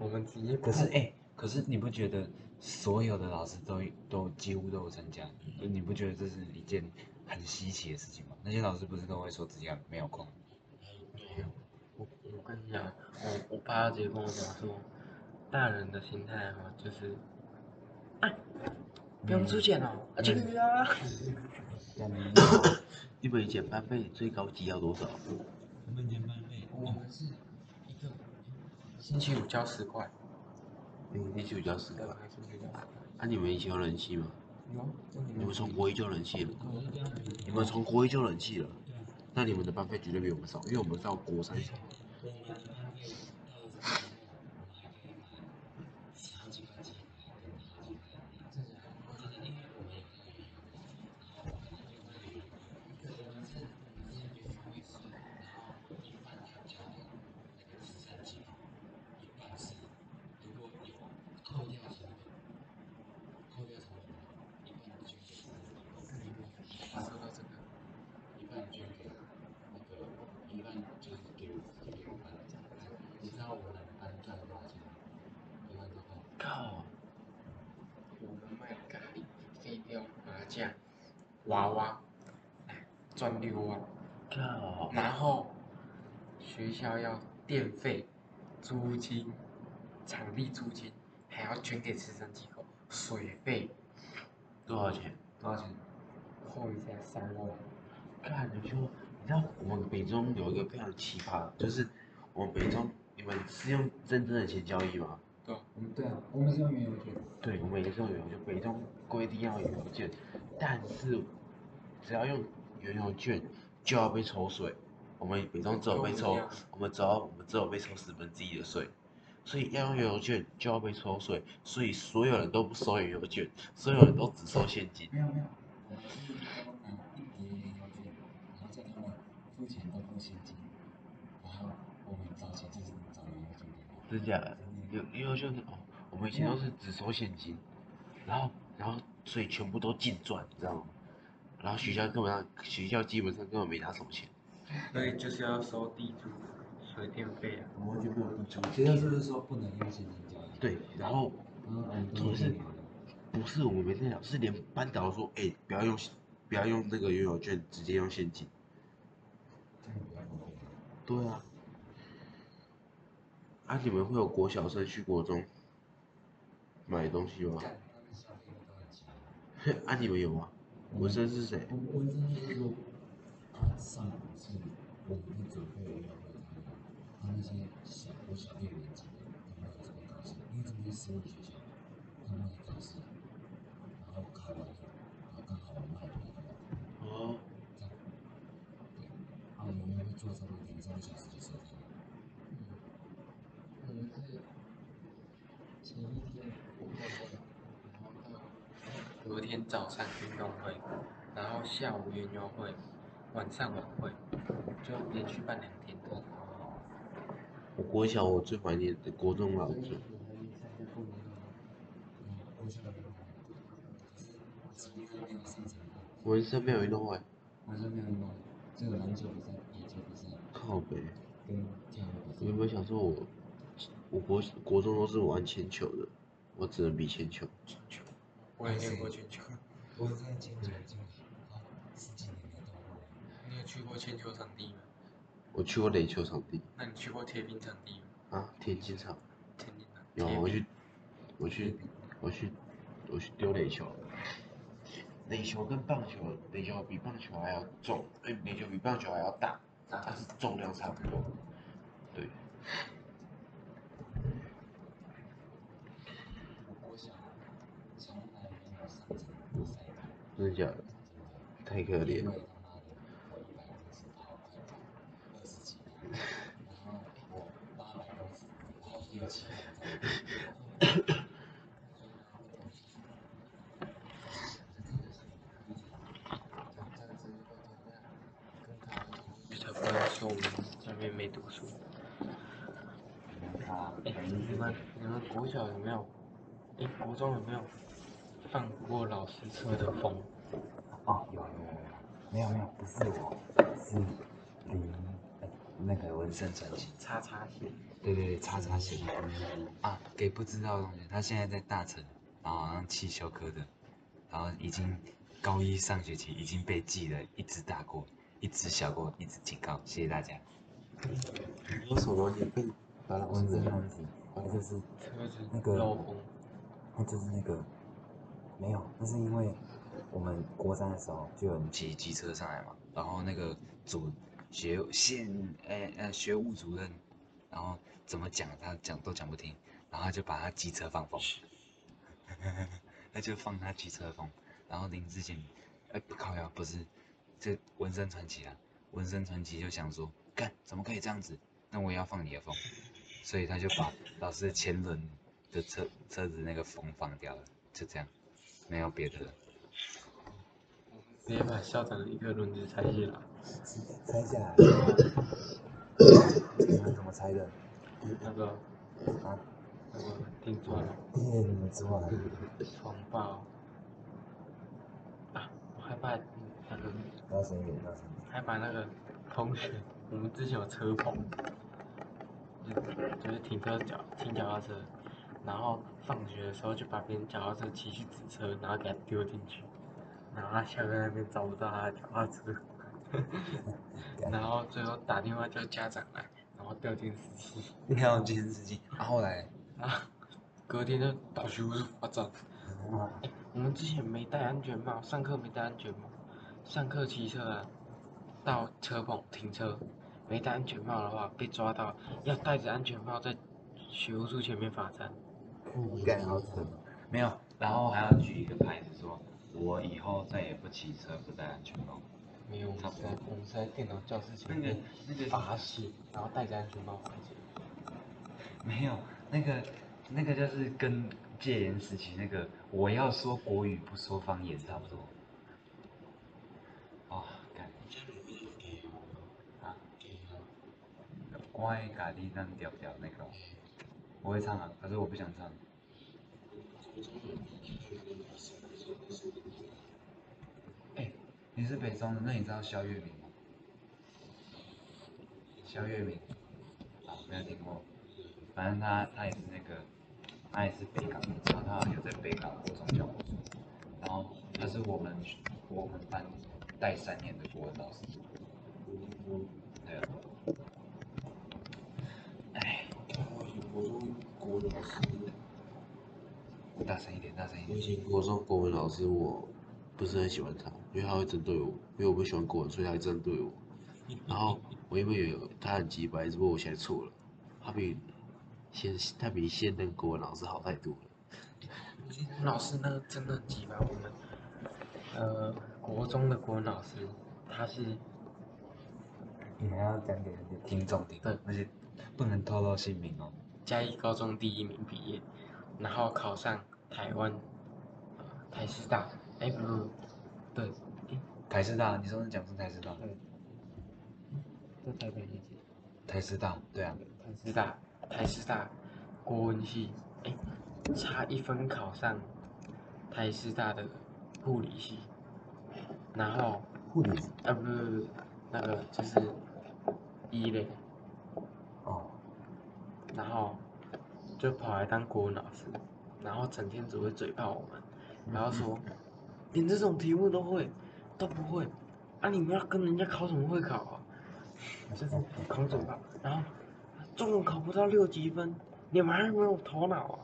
[SPEAKER 3] 我们直接
[SPEAKER 4] 可是哎、可是你不觉得所有的老师都都几乎都有参加？你不觉得这是一件很稀奇的事情吗？那些老师不是都会说自己没有空？
[SPEAKER 3] 没有我我跟你讲，我我爸直接跟我讲说，大人的心态哈、就是，啊，不用出钱哦，啊去啊。
[SPEAKER 2] 像你
[SPEAKER 1] 你们以前班费最高级要多少？
[SPEAKER 5] 我们减班费，我们是
[SPEAKER 3] 星期五交十块，
[SPEAKER 1] 嗯，一起交十块。
[SPEAKER 3] 星期五交十块。
[SPEAKER 1] 啊，你们以前有冷气吗？
[SPEAKER 3] 有，
[SPEAKER 1] 你们从国一就冷气了？你们从国一就冷气了？那你们的班费绝对比我们少，因为我们到国三才。
[SPEAKER 5] 我们班费到这时候，我们还可以买好几块鸡排跟好几块，这是我觉得，因为我们有那个鱼，然后我们就会有一个我们是我们是比方会吃，然后一半要交给那个慈善机构，一半是如果有扣掉成本，扣掉成本，一半捐给慈善机构，另外
[SPEAKER 3] 他说到这个，
[SPEAKER 5] 一半捐给那个，一半就是给我给我们班长。你知道我们班赚了多少钱吗？一万多块。
[SPEAKER 3] 靠，我们卖咖喱、飞镖、麻将、娃娃，赚六万。
[SPEAKER 1] 靠！
[SPEAKER 3] 然后学校要电费、租金、场地租金，还要捐给慈善机构，水费
[SPEAKER 1] 多少钱？
[SPEAKER 3] 多少钱？扣一下三万。
[SPEAKER 1] 看你就，你知道我们北中有一个非常奇葩，就是我们北中，你们是用真正的钱交易吗？
[SPEAKER 3] 对啊，
[SPEAKER 2] 我们对啊，我们是用原邮件。
[SPEAKER 1] 对，我们也是用邮，就北中规定要有邮件，但是只要用原油券就要被抽税。我们每中只有被抽我们只要我们只有被抽十分之一的税，所以要用原油券就要被抽税，所以所有人都不收原油券，所有人都只收现金。
[SPEAKER 2] 没有没有，我们是都拿一叠原油券，然后叫他们付钱都付现金，然后我们找钱就是找原油券给他。
[SPEAKER 1] 真假的？有原油券哦，我们以前都是只收现金，然后然后所以全部都净赚，你知道吗？然后学校根本上学校基本上根本没拿什么钱，
[SPEAKER 3] 所以就是要收地租、水电费啊。
[SPEAKER 1] 我们完全没有地租。
[SPEAKER 2] 学校是不是说不能用现金交易？
[SPEAKER 1] 对，然后
[SPEAKER 2] 然后我们
[SPEAKER 1] 重点是不是我们没在讲，是连班导说，哎、不要用不要用那个游泳券，直接用现金。对啊。啊，你们会有国小生去国中买东西吗？啊，你们有吗？文生是谁？
[SPEAKER 5] 文文生就是说，他上午是我们在准备运动会他们，他那些小我小六年级的，他们有这个考试，因为这边是私立学校，他们会考试，然后考完以后，然后刚好我们还有一个
[SPEAKER 1] 哦，
[SPEAKER 5] 这样，对，然后我们会做差不多两三个小时就收摊了。
[SPEAKER 3] 我们是前一天然后到隔天早上后下午园游会，晚上晚会，就连续办两天的。
[SPEAKER 1] 我国小我最怀念的国中老师，
[SPEAKER 3] 所以你还没有运动会？
[SPEAKER 5] 嗯，我想没有，可是我几乎没有篮球比赛、野球比赛
[SPEAKER 1] 靠北。
[SPEAKER 5] 跟跳舞比赛。
[SPEAKER 1] 你有没有想说我，我国国中都是玩铅球的，我只能比铅球。
[SPEAKER 3] 我也练过铅球。
[SPEAKER 5] 我在铅球就好十几年没动过了。
[SPEAKER 3] 你有去过铅球场地吗？
[SPEAKER 1] 我去过垒球场地
[SPEAKER 3] 那你去过铁冰场地吗？
[SPEAKER 1] 啊，田径场
[SPEAKER 3] 田径场。
[SPEAKER 1] 有我去，我去，我去，我去丢垒球。垒球跟棒球，垒球比棒球还要重，哎，垒球比棒球还要大，但是重量差不多。对，真的假的？太可怜了
[SPEAKER 5] 因为。他妈的我一百公尺跑快跑二十几秒，然后我八百公尺跑六七秒。
[SPEAKER 3] 才不会说我们这边没读书。
[SPEAKER 2] 他
[SPEAKER 3] 哎、你们你们国小有没有？哎、国中有没有放过老师车的风？
[SPEAKER 2] 哦，有有有有，没有没有，不是我，是林，那个纹身传奇，
[SPEAKER 3] 叉叉线。
[SPEAKER 2] 对对对，叉叉鞋啊，给不知道的同学，他现在在大城，然后好像汽修科的，然后已经高一上学期已经被记了一只大过，一只小过，一只警告，谢谢大家。
[SPEAKER 1] 有什么你被把老师
[SPEAKER 2] 纹身
[SPEAKER 1] 的
[SPEAKER 2] 传奇，他就是
[SPEAKER 3] 车子
[SPEAKER 2] 那个。那就是那个没有，那是因为我们国三的时候就有人骑机车上来嘛，然后那个主学现呃呃学务主任，然后怎么讲他讲都讲不听，然后他就把他机车放风，他就放他机车风，然后林志坚，哎不靠呀不是，这纹身传奇啊，纹身传奇就想说干怎么可以这样子，那我也要放你的风，所以他就把老师的前轮的车车子那个风放掉了，就这样，没有别的了。
[SPEAKER 3] 直接把校长的一个轮子拆下来。
[SPEAKER 2] 拆下来，你们怎么拆的？
[SPEAKER 3] 那个
[SPEAKER 2] 啊，
[SPEAKER 3] 那个听说了，
[SPEAKER 2] 电钻，
[SPEAKER 3] 床爆。啊，我还把那个
[SPEAKER 2] 大声一点，大声一点。
[SPEAKER 3] 还把那个同学，我们之前有车棚，就就是停车脚停脚踏车，然后放学的时候就把别人脚踏车骑去纸车，然后给他丢进去，然后他下课那边找不到他的脚踏车，然后最后打电话叫家长来，然后调监视器，
[SPEAKER 2] 你要监视器，然后来，
[SPEAKER 3] 然后隔天就到学务处罚站。
[SPEAKER 2] 啊，
[SPEAKER 3] 我们之前没戴安全帽，上课没戴安全帽，上课骑车啊，到车棚停车，没戴安全帽的话被抓到，要戴着安全帽在学务处前面罚站。
[SPEAKER 2] 干好蠢哦。没有，然后还要举一个牌子说，我以后再也不骑车不戴安全帽。
[SPEAKER 3] 没有，我们是在我们是在电脑教室前
[SPEAKER 2] 那个
[SPEAKER 3] 面
[SPEAKER 2] 那个
[SPEAKER 3] 罚写，然后戴着安全帽罚写。
[SPEAKER 2] 没有，那个那个就是跟戒严时期那个我要说国语不说方言差不多。哦，干。啊？乖，咖喱蛋调调那个，我会唱啊，可是我不想唱。你是北中的，那你知道肖月明吗？肖月明，啊，没有听过。反正他他也是那个，他也是北港的，然后他好像有在北港国中教过书，然后他是我们我们班带三年的国文老师。对啊。哎，
[SPEAKER 1] 国中国文老师，
[SPEAKER 2] 大声一点，大声一点。
[SPEAKER 1] 我以前国中国文老师我不是很喜欢他，因为他会针对我，因为我不喜欢国文，所以他会针对我。然后我因为有他很急白，只不过我现在错了，他比现他比现任国文老师好太多了。
[SPEAKER 3] 老师那个真的很鸡巴，我们呃国中的国文老师，他是
[SPEAKER 2] 你还要讲给听众听，
[SPEAKER 3] 对
[SPEAKER 2] 而且不能透露姓名哦。
[SPEAKER 3] 嘉义高中第一名毕业，然后考上台湾呃台师大，哎不不，对，
[SPEAKER 2] 台师大，你说是讲是台师大？
[SPEAKER 3] 对，在台北那间。
[SPEAKER 2] 台师大，对啊，
[SPEAKER 3] 台师大，台师大国文系，哎，差一分考上台师大的护理系，然后
[SPEAKER 2] 护理
[SPEAKER 3] 啊不不不，那个就是医类，
[SPEAKER 2] 哦，
[SPEAKER 3] 然后就跑来当国文老师，然后整天只会嘴炮我们，然后说连这种题目都会都不会，啊你们要跟人家考什么会考啊？就是考嘴炮，然后中文考不到六级分，你们还没有头脑啊？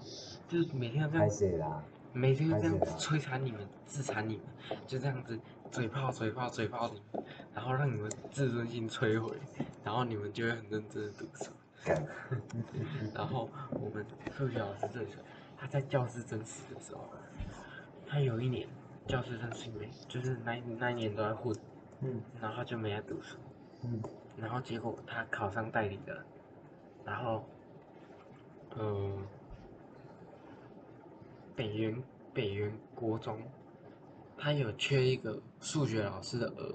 [SPEAKER 3] 就是每天这样
[SPEAKER 2] 拍，谁啦？
[SPEAKER 3] 每天这样子摧残你们、自残你们，就这样子嘴炮、嘴炮、嘴炮你们，然后让你们自尊心摧毁，然后你们就会很认真的读书。然后我们数学老师最扯，他在教室真实的时候，他有一年教室真实没，就是那那一年都在混，
[SPEAKER 2] 嗯。
[SPEAKER 3] 然后就没在读书，
[SPEAKER 2] 嗯，
[SPEAKER 3] 然后结果他考上代理的，然后，呃，北园北园国中，他有缺一个数学老师的额，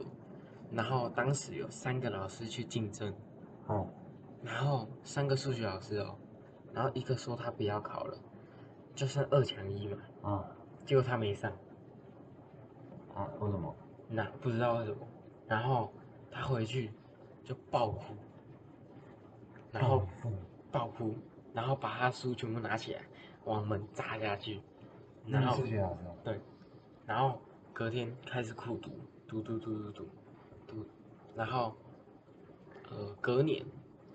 [SPEAKER 3] 然后当时有三个老师去竞争，
[SPEAKER 2] 哦，
[SPEAKER 3] 然后三个数学老师哦，然后一个说他不要考了，就剩二强一嘛，
[SPEAKER 2] 啊
[SPEAKER 3] 结果他没上，
[SPEAKER 2] 啊，为什么？
[SPEAKER 3] 那不知道为什么，然后他回去就爆哭，然后
[SPEAKER 2] 嗯
[SPEAKER 3] 爆哭，然后把他书全部拿起来往门砸下去，然
[SPEAKER 2] 那
[SPEAKER 3] 后对，然后隔天开始苦读，读读读读读读，然后呃隔年，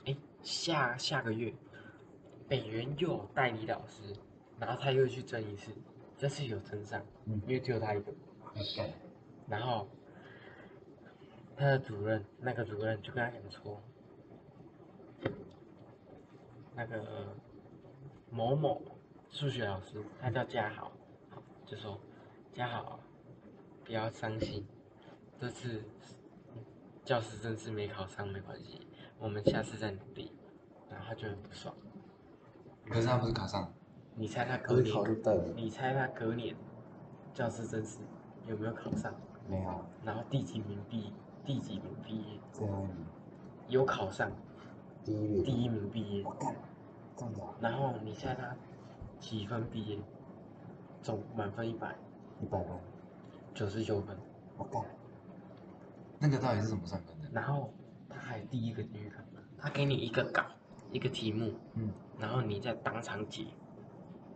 [SPEAKER 3] 哎下下个月，北原又有代理老师，然后他又去争一次，这次有争上，
[SPEAKER 2] 嗯
[SPEAKER 3] 因为只有他一个，
[SPEAKER 2] 干，
[SPEAKER 3] 然后他的主任那个主任就跟他讲说，那个某某数学老师，他叫嘉豪，就说嘉豪不要伤心，这次教师真是没考上没关系，我们下次再努力。然后他就很不爽，
[SPEAKER 4] 可是他不是考上，
[SPEAKER 3] 你猜他隔年，你猜他隔年教师真是有没有考上？
[SPEAKER 2] 没有，
[SPEAKER 3] 然后第几名毕第几名毕业？
[SPEAKER 2] 最后一名，
[SPEAKER 3] 有考上
[SPEAKER 1] 第一名，
[SPEAKER 3] 第一名毕业
[SPEAKER 2] 我，干，这样子啊，
[SPEAKER 3] 然后你猜他几分毕业？总满分一百
[SPEAKER 2] 一百分，
[SPEAKER 3] 九十九分，
[SPEAKER 2] 我干，
[SPEAKER 4] 那个到底是怎么算分的？
[SPEAKER 3] 然后他还第一个进去考，他给你一个稿一个题目，
[SPEAKER 2] 嗯
[SPEAKER 3] 然后你再当场解，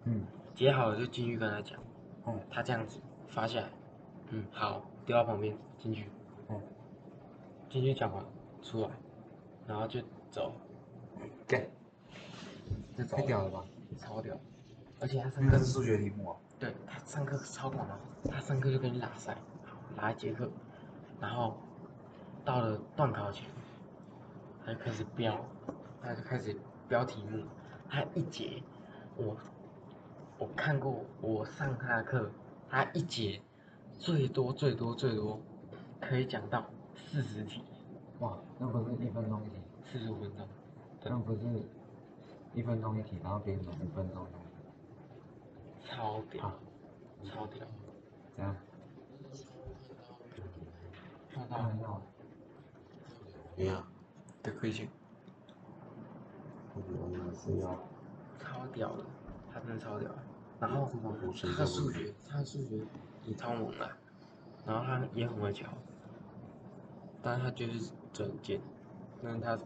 [SPEAKER 2] 嗯，
[SPEAKER 3] 解好了就进去跟他讲，
[SPEAKER 2] 嗯。
[SPEAKER 3] 他这样子发下来，嗯。好，丢到旁边进去，
[SPEAKER 2] 嗯，
[SPEAKER 3] 进去讲完出来，然后就走，
[SPEAKER 2] 干，
[SPEAKER 3] 就走
[SPEAKER 4] 太屌了吧！
[SPEAKER 3] 超屌，而且他上课
[SPEAKER 4] 那个是数学题目啊，
[SPEAKER 3] 对他上课超屌的，他上课就跟你拉塞，拉一节课，然后到了段考前，他就开始标，他就开始标题目，他一节，我我看过，我上他的课，他一节最多最多最多可以讲到四十题，
[SPEAKER 2] 哇，那不是一分钟一题，
[SPEAKER 3] 四十五分钟，
[SPEAKER 2] 那不是一分钟一题，然后别人五分钟一题，
[SPEAKER 3] 超屌
[SPEAKER 2] 啊，
[SPEAKER 3] 超屌，
[SPEAKER 2] 怎样，
[SPEAKER 3] 超到。
[SPEAKER 2] 看到，
[SPEAKER 1] 没有，
[SPEAKER 3] 得亏钱。
[SPEAKER 1] 我们是要
[SPEAKER 3] 超屌的，他真的超屌的。然后他的数学，他的数学也超猛的，然后他也很会教，但他就是嘴贱，但他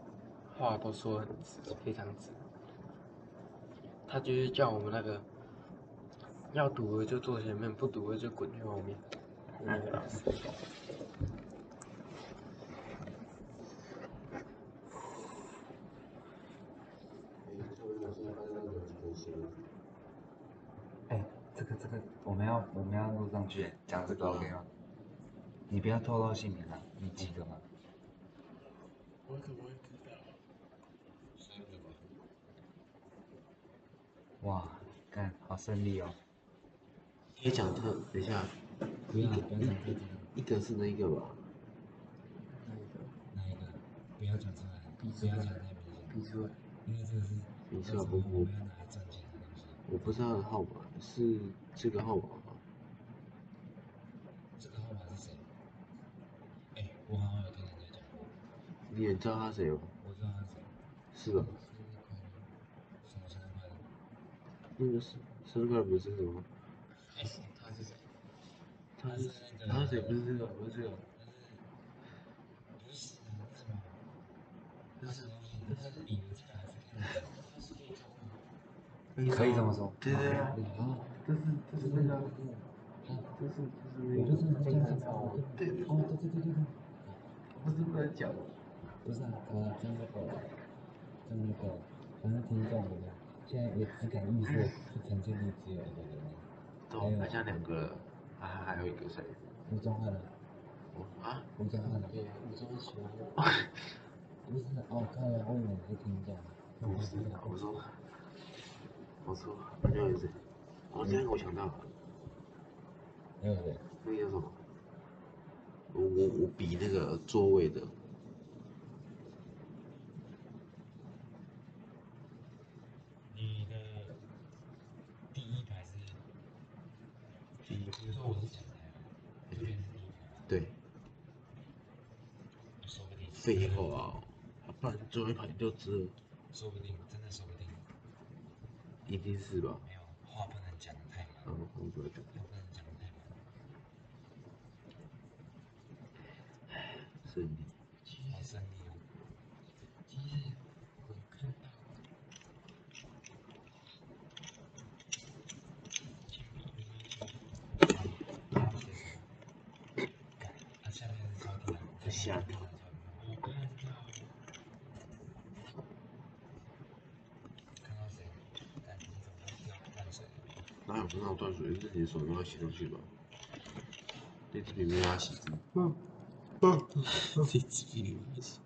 [SPEAKER 3] 话都说很直，非常直。他就是叫我们那个要赌的就坐前面，不赌的就滚去后面。那个老师，
[SPEAKER 2] 哎，这个这个，我
[SPEAKER 4] 们要我们要录上去，讲这个 OK 吗？你不要透露姓名啊，你几个吗？
[SPEAKER 1] 我可不会知道？三个吧。
[SPEAKER 4] 哇，干好顺利哦！
[SPEAKER 1] 可以讲特，等一下，
[SPEAKER 2] 不要不要讲这个，
[SPEAKER 1] 一个是那个吧？
[SPEAKER 3] 那一个
[SPEAKER 2] 哪一个？不要讲出来，不要讲太明显，
[SPEAKER 3] 逼出来，
[SPEAKER 2] 因为这个是
[SPEAKER 1] 你
[SPEAKER 2] 到时候
[SPEAKER 1] 说不不
[SPEAKER 2] 我们要拿来赚钱的东西。
[SPEAKER 1] 我不知道他的号码是这个号码吗？
[SPEAKER 2] 这个号码是谁？哎，我好像有听人家讲过，
[SPEAKER 1] 你也知道他谁吗？
[SPEAKER 2] 我知道他是谁。
[SPEAKER 1] 是吧？
[SPEAKER 2] 生日快乐！什么？生日快乐？
[SPEAKER 1] 那个是生日快乐不是这个吗？
[SPEAKER 3] 哎，他是谁？
[SPEAKER 1] 他是
[SPEAKER 2] 那个
[SPEAKER 1] 他谁？不是这个，不是这个。
[SPEAKER 2] 不是啊，为什么？那是是比这个还是？他是可以。
[SPEAKER 4] 可以这么说。
[SPEAKER 1] 对对啊，
[SPEAKER 2] 啊，
[SPEAKER 1] 这是这是那个这是这是那个。对对
[SPEAKER 2] 对对对对，
[SPEAKER 1] 不是不能讲。
[SPEAKER 2] 不是啊，他真那个，真那个，反正听众的，现在也只敢预测是陈建立只有一个人，
[SPEAKER 1] 对，好像两个了，啊，还有一个谁？
[SPEAKER 2] 吴宗汉了，
[SPEAKER 1] 我啊，
[SPEAKER 2] 吴宗汉了，
[SPEAKER 3] 对，我这么喜欢。
[SPEAKER 2] 不是哦，看来我以为你是听众，
[SPEAKER 1] 不是，我说，我说，还有谁？哦，这个我想到了，
[SPEAKER 2] 还有谁？
[SPEAKER 1] 那个叫什么？我我我比那个座位的，
[SPEAKER 2] 你的第一排是，
[SPEAKER 1] 第一
[SPEAKER 2] 比如说我是前排，这边是第一排，
[SPEAKER 1] 对，
[SPEAKER 2] 说不定，
[SPEAKER 1] 废话啊，不然最后一排就只有，
[SPEAKER 2] 说不定，真的说不定，
[SPEAKER 1] 一定是吧？
[SPEAKER 2] 没有话不能讲得太满，
[SPEAKER 1] 嗯，我不会讲。
[SPEAKER 2] 话不能讲得太满。
[SPEAKER 1] 胜利，
[SPEAKER 2] 好胜利。哦！其实我看到，他写什么？干，他下面是超地
[SPEAKER 1] 在下头
[SPEAKER 2] 我看到，看到谁？干，你怎么掉烂水了？
[SPEAKER 1] 断水？是你手用它洗出去吧？那支笔没有它洗字。嗯，嗯，这支笔没有洗。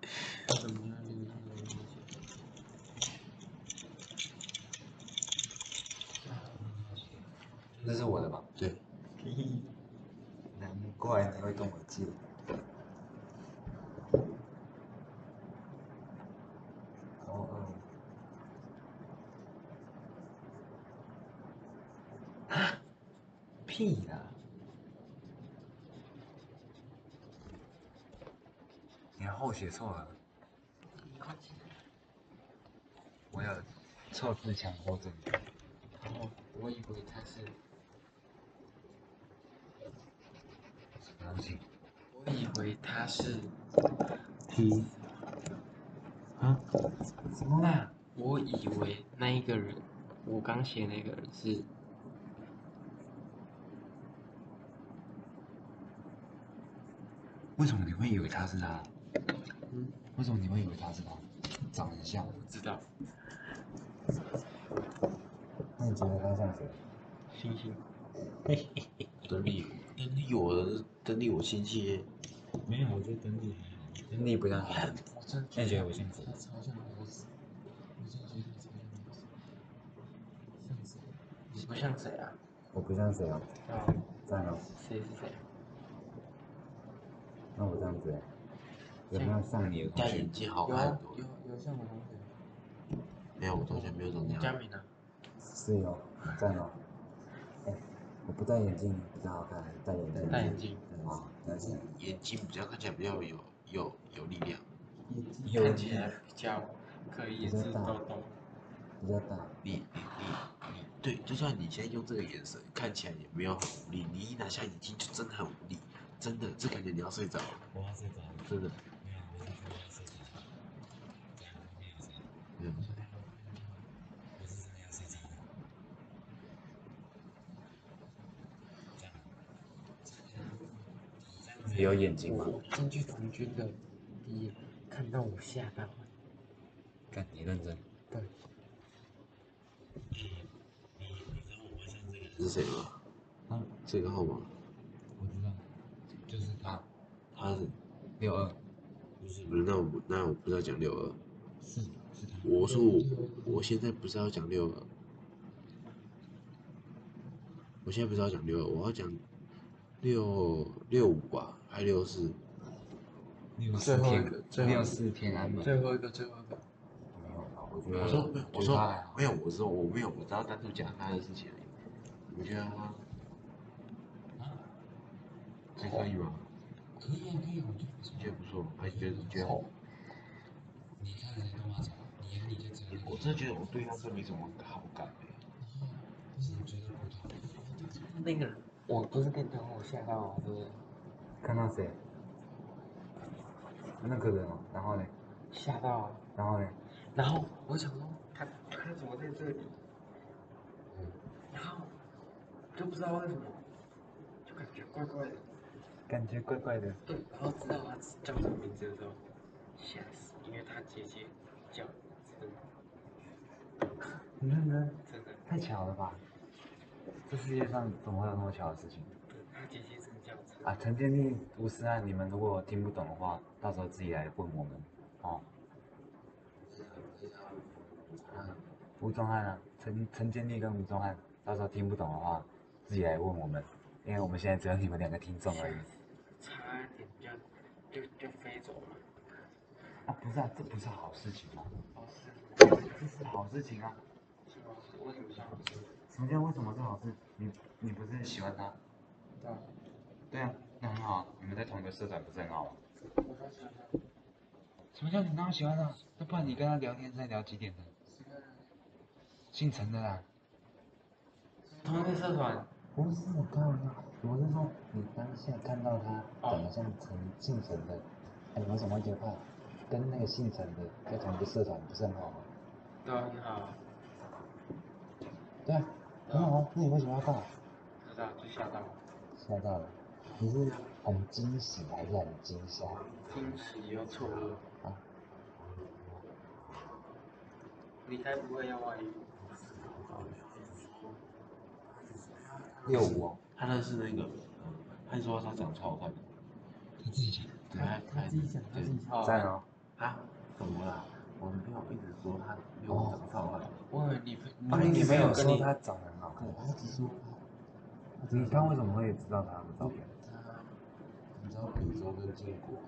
[SPEAKER 3] 怎么样？流浪的东西。
[SPEAKER 4] 这是我的吧？
[SPEAKER 1] 对，
[SPEAKER 4] 难怪你会跟我借。高二。屁啦！你的后写错了，我有错字强迫症。
[SPEAKER 3] 然后我以为他是，
[SPEAKER 4] 什么东西？
[SPEAKER 3] 我以为他是
[SPEAKER 1] ，T，啊？
[SPEAKER 3] 什么啦？我以为那一个人，我刚写那个人是，
[SPEAKER 4] 为什么你会以为他是他？
[SPEAKER 3] 嗯，
[SPEAKER 4] 为什么你会以为他是他？长得很像。
[SPEAKER 3] 不知道，
[SPEAKER 2] 那你觉得他像谁？
[SPEAKER 3] 星星。
[SPEAKER 1] 等你，等你我的，等你我亲戚。
[SPEAKER 2] 没有，我觉得等你还好。
[SPEAKER 4] 你不像他。
[SPEAKER 3] 我真
[SPEAKER 2] 那你觉得我像谁？
[SPEAKER 3] 他超像猴子，我真的觉得他超像猴子。像谁？你不像谁啊？
[SPEAKER 2] 我不像谁啊？
[SPEAKER 3] 啊，
[SPEAKER 2] 赞哦。
[SPEAKER 3] 谁是谁？
[SPEAKER 2] 那我这样子，有没有像你的同学
[SPEAKER 1] 戴眼？镜好看很多
[SPEAKER 3] 有。有像我同学。
[SPEAKER 1] 没有，我同学没有长这样。
[SPEAKER 3] 佳敏呢？
[SPEAKER 2] 是哦，赞哦。哎，我不戴眼镜比较好看，还是戴眼镜？
[SPEAKER 3] 戴眼镜。
[SPEAKER 2] 啊，但是
[SPEAKER 1] 眼睛比较看起来比较有有有力量。
[SPEAKER 2] 有
[SPEAKER 3] 看起来比较可以也是抖抖。
[SPEAKER 2] 比较大。
[SPEAKER 1] 你你你你，对，就算你现在用这个眼神看起来也没有很无力，你一拿下眼镜就真的很无力，真的，这感觉你要睡着了，
[SPEAKER 2] 我要睡着了。
[SPEAKER 1] 真的。
[SPEAKER 2] 没有，我是真的要睡着了。这样没有谁，
[SPEAKER 1] 没有，
[SPEAKER 2] 我是真的要睡着了。这样，这样子
[SPEAKER 4] 有眼睛吗？
[SPEAKER 3] 我进去童军的第一眼看到我吓到了。
[SPEAKER 4] 干你认真。
[SPEAKER 3] 对，
[SPEAKER 2] 你你知道我会像这个人？
[SPEAKER 1] 是谁吗？
[SPEAKER 8] 啊，
[SPEAKER 1] 这个号码，
[SPEAKER 8] 他
[SPEAKER 1] 是
[SPEAKER 2] 六二，
[SPEAKER 1] 不是不是？那我不那我不知道讲六二，
[SPEAKER 8] 是是他。
[SPEAKER 1] 我说我我现在不是要讲六二，我现在不是要讲六二，我要讲六六五吧，还六四？
[SPEAKER 2] 六
[SPEAKER 3] 最后一
[SPEAKER 2] 四天
[SPEAKER 3] 个最后一个
[SPEAKER 2] 六四天安门。
[SPEAKER 3] 最后一个，最后一个。
[SPEAKER 2] 没有吧？我觉得
[SPEAKER 1] 我说，我说没有，我说我没有，我只要单独讲他的事情而已。你觉得他
[SPEAKER 8] 啊，
[SPEAKER 1] 还可以吗？
[SPEAKER 8] 可以啊，可以啊，我觉得不错
[SPEAKER 1] 你觉得不错？还觉得觉得？
[SPEAKER 8] 你看人家干嘛讲？你眼里就只有那个。
[SPEAKER 1] 我真的觉得我对他是没什么好感欸
[SPEAKER 8] 不是你觉得不同？
[SPEAKER 3] 那个人，我不是跟你讲我吓到了，对不对？
[SPEAKER 2] 看到谁？那个人哦，然后呢？
[SPEAKER 3] 吓到了。
[SPEAKER 2] 然后呢？
[SPEAKER 3] 然后我想说，他他怎么在这里？嗯然后就不知道为什么，就感觉怪怪的。
[SPEAKER 2] 感觉怪怪的。
[SPEAKER 3] 对，然后知道他叫什么名字的时候，吓死，因为他姐姐叫陈，
[SPEAKER 2] 你认真？
[SPEAKER 3] 真的，
[SPEAKER 2] 太巧了吧？这世界上怎么会有那么巧的事情？
[SPEAKER 3] 他姐姐真叫陈。
[SPEAKER 2] 啊，陈建立、吴思翰，你们如果听不懂的话，到时候自己来问我们哦。啊，吴宗翰啊，陈陈建立跟吴宗翰，到时候听不懂的话，自己来问我们，因为我们现在只有你们两个听众而已。
[SPEAKER 3] 差一点就就就飞走了。
[SPEAKER 2] 啊，不是啊，这不是好事情吗？
[SPEAKER 3] 哦，是
[SPEAKER 2] 这是好事情啊！
[SPEAKER 3] 是吗？为什么是好事？
[SPEAKER 2] 什么叫为什么是好事？你你不是喜欢他？
[SPEAKER 3] 对啊，
[SPEAKER 2] 对啊，那很好啊，你们在同一个社团不是很好吗？
[SPEAKER 3] 我
[SPEAKER 2] 什么叫你那么喜欢他？那不然你跟他聊天是在聊几点的？姓陈的啦。
[SPEAKER 3] 同一个社团，
[SPEAKER 9] 不是我开玩笑，我是说你当下看到他长得像陈姓陈的，哎，你为什么会觉得怕？跟那个姓陈的在同一个社团不是很好吗？
[SPEAKER 3] 对啊，你好，
[SPEAKER 9] 对啊，很好啊，那你为什么要怕？
[SPEAKER 3] 知道就吓到了，
[SPEAKER 9] 吓到了，你是很惊喜还是很惊吓？
[SPEAKER 3] 惊喜又错愕。
[SPEAKER 9] 啊？
[SPEAKER 3] 你该不会要外遇？
[SPEAKER 1] 六五哦，他认识那个，他说他长得超好看的，
[SPEAKER 8] 他自己讲。
[SPEAKER 1] 对，他他
[SPEAKER 3] 自己讲，他自己讲。
[SPEAKER 2] 赞哦。
[SPEAKER 1] 啊，怎么啦？我女朋友一直说他六五长得超好看的，
[SPEAKER 3] 我以为你你
[SPEAKER 9] 啊
[SPEAKER 3] 你
[SPEAKER 9] 你没有
[SPEAKER 3] 跟你
[SPEAKER 2] 说他长得很好看
[SPEAKER 9] 对，，他只说
[SPEAKER 2] 你他为什么会知道他的照片？
[SPEAKER 9] 他，你知道北州跟建国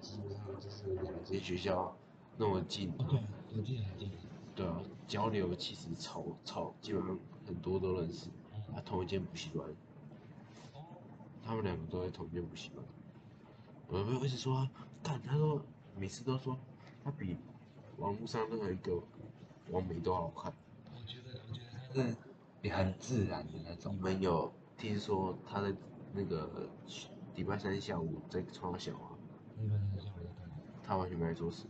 [SPEAKER 9] 基本上就是两个
[SPEAKER 1] 离学校那么近，
[SPEAKER 8] 哦，对啊，我记得还记得。
[SPEAKER 1] 对啊，交流其实超超基本上很多都认识，啊，同一间补习班，他们两个都在同一间补习班。我朋友一直说他，干，他说每次都说他比网络上任何一个网美都好看。
[SPEAKER 8] 我觉得，我觉得他
[SPEAKER 2] 是也很自然的那种你。
[SPEAKER 1] 们有听说他在那个礼拜三下午在创小啊？他完全没在做事，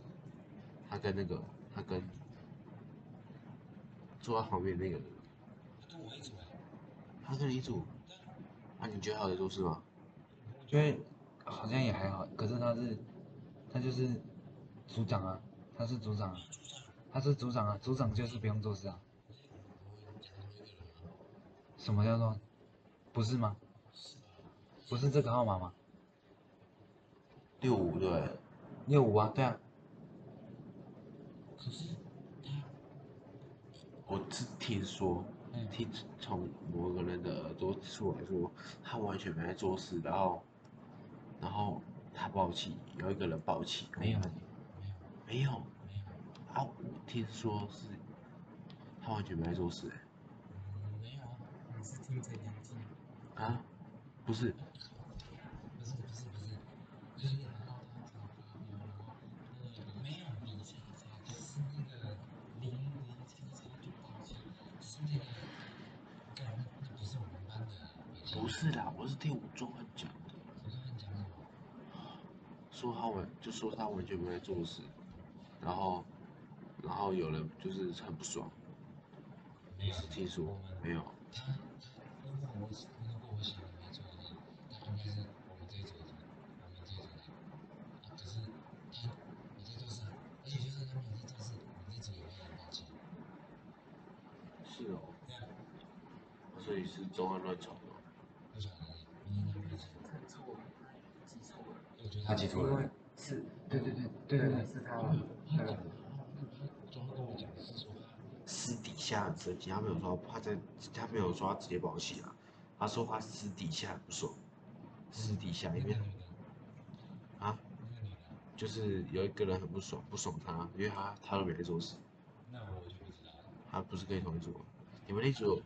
[SPEAKER 1] 他跟那个他跟坐在旁边那个人。
[SPEAKER 8] 他跟
[SPEAKER 1] 你一组，啊，你觉得他有在做事吗？
[SPEAKER 2] 我觉得好像也还好，可是他是他就是组长啊，他是组长啊，他是组长啊，组长就是不用做事啊。什么叫做？不是吗？不是这个号码吗？
[SPEAKER 1] 六五对，
[SPEAKER 2] 六五啊，对啊，
[SPEAKER 8] 可是他，
[SPEAKER 1] 我是听说，
[SPEAKER 8] 嗯
[SPEAKER 1] 听从某个人的耳朵出来说，他完全没在做事，然后，然后他抱起，有一个人抱起，
[SPEAKER 8] 没有，没有，
[SPEAKER 1] 没有，
[SPEAKER 8] 没有，
[SPEAKER 1] 啊，我听说是，他完全没在做事、欸，
[SPEAKER 8] 嗯，没有啊。
[SPEAKER 3] 你是听陈阳进，
[SPEAKER 1] 啊，不是，
[SPEAKER 8] 不是不是不是，就是然后他怎么发飙，然后呃没有李叉叉，就是那个零零叉叉就跑起，就是那个，干那那不是我们班的，
[SPEAKER 1] 不是啦，我是听吴宗汉讲的，
[SPEAKER 8] 我刚刚讲什么？
[SPEAKER 1] 说他完就说他完全没在做事，然后，然后有人就是很不爽，是听说没有，
[SPEAKER 8] 他他如果我如果我想的没错的话，他应该是我们这一组的，我们这一组的。啊，可是他有在做事啊，而且就算他没有在做事，我们这组也会很抱歉。
[SPEAKER 1] 是哦，
[SPEAKER 8] 对啊，
[SPEAKER 1] 所以是宗汉乱传的，
[SPEAKER 4] 他记住了
[SPEAKER 3] 因为。是，
[SPEAKER 4] 对对对对对对，
[SPEAKER 3] 是他，
[SPEAKER 1] 他跟我讲是说，私底下很生气，他没有说他在，他没有说他直接爆气啊，他说他私底下很不爽，私底下因为啊，就是有一个人很不爽，不爽他，因为他他都没在做事，
[SPEAKER 5] 那我就不知道了。
[SPEAKER 1] 他不是跟你同一组，你们那组，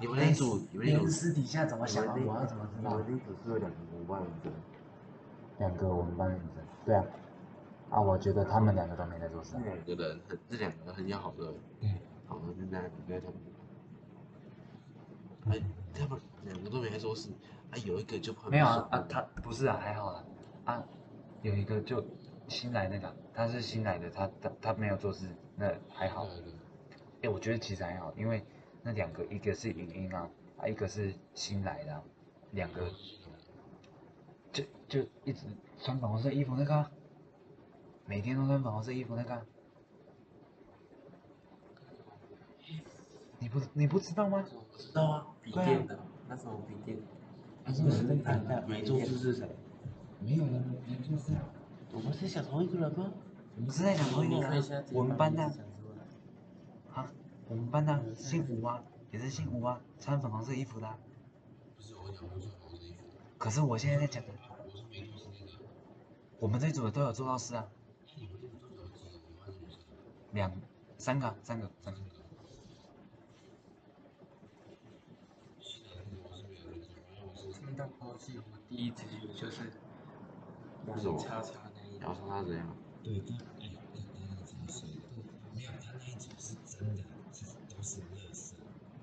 [SPEAKER 1] 你们那组，你们那组，
[SPEAKER 2] 私底下怎么想的，我要怎么知道？
[SPEAKER 1] 你们那组是有两个我们班的，
[SPEAKER 2] 两个我们班的女生，对啊，啊，我觉得他们两个都没在做事
[SPEAKER 1] 这。两个人很，这两个很要好的，那就那样，你跟他们，哎，他们两个都没在做事，啊，有一个就很
[SPEAKER 2] 没有啊啊，他不是啊，还好啊啊，有一个就新来那个，他是新来的，他他他没有做事，那还好。哎，我觉得其实还好，因为那两个一个是影音啊，啊一个是新来的啊、两个就就一直穿粉红色衣服那个啊、每天都穿粉红色衣服那个啊、你不你不知道吗？
[SPEAKER 1] 知道啊，
[SPEAKER 3] 笔电的，那时候笔电，
[SPEAKER 2] 他是我们在谈的，
[SPEAKER 1] 没做事是谁？
[SPEAKER 2] 没有人没做事啊。
[SPEAKER 1] 我们是想同一个人吗？
[SPEAKER 2] 我们是在讲同一个人啊，我们班的啊我们班的啊姓吴啊，也是姓吴啊，穿粉红色衣服的啊、
[SPEAKER 5] 不是我讲，我说我的衣服，
[SPEAKER 2] 可是我现在在讲的，
[SPEAKER 5] 我
[SPEAKER 2] 们这组的都有做到事啊？两三个三个三个。
[SPEAKER 5] 新来的那个我是没有认识，反正我是
[SPEAKER 3] 听到抛弃，我第一直觉就是
[SPEAKER 1] 为什么
[SPEAKER 3] 叉叉那一
[SPEAKER 1] 然后说他怎样？
[SPEAKER 5] 对，他哎，他他那个怎么说？没有，他那一组是真的，是都是乐色，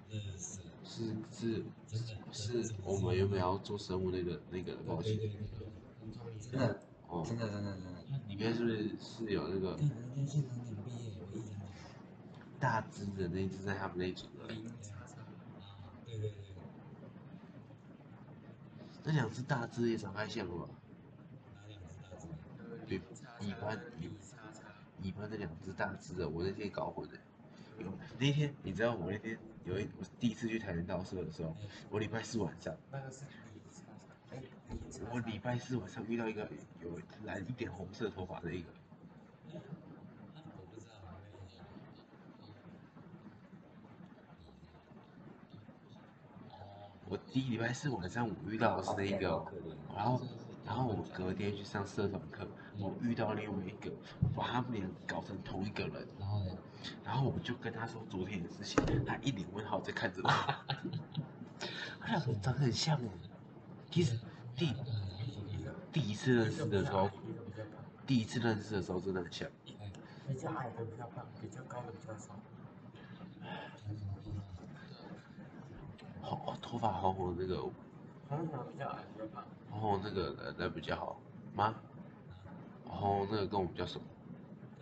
[SPEAKER 5] 乐色，
[SPEAKER 1] 是是
[SPEAKER 5] 真的
[SPEAKER 1] 是我们原本要做生物那个那个抱歉
[SPEAKER 5] 对对对对，很聪明，
[SPEAKER 2] 真的
[SPEAKER 1] 哦，
[SPEAKER 2] 真的真的真的，
[SPEAKER 1] 里面是不是是有那个
[SPEAKER 5] 看人家现场点毕业，我一讲
[SPEAKER 1] 大只的那一只在他们那一组的？
[SPEAKER 3] 零叉叉，
[SPEAKER 5] 啊，对对对，
[SPEAKER 1] 那两只大只也长太像了吧？
[SPEAKER 5] 哪两只大只？
[SPEAKER 1] 对，一般
[SPEAKER 3] 零叉叉，
[SPEAKER 1] 一般那两只大只的，我那天搞混了。有那天你知道我那天有一我第一次去跆拳道社的时候，我礼拜四晚上，我礼拜四晚上遇到一个有染一点红色头发的一个，
[SPEAKER 5] 我不知道，我没有印象。
[SPEAKER 1] 我第一礼拜四晚上我遇到的是那一个，然后然后我隔天去上社团课，我遇到另外一个，把他们俩搞成同一个人，
[SPEAKER 5] 然后呢？
[SPEAKER 1] 然后我就跟他说昨天的事情，他一脸问号在看着我，他两个长得很像哦。其实第第一次认识的时候，第一次认识的时候真的很像。
[SPEAKER 3] 比较矮的比较胖，比较高的比较少。
[SPEAKER 1] 红头发红红的那个，
[SPEAKER 3] 红红比较矮比较胖，
[SPEAKER 1] 红红那个人那比较好吗？红红那个跟我比较熟，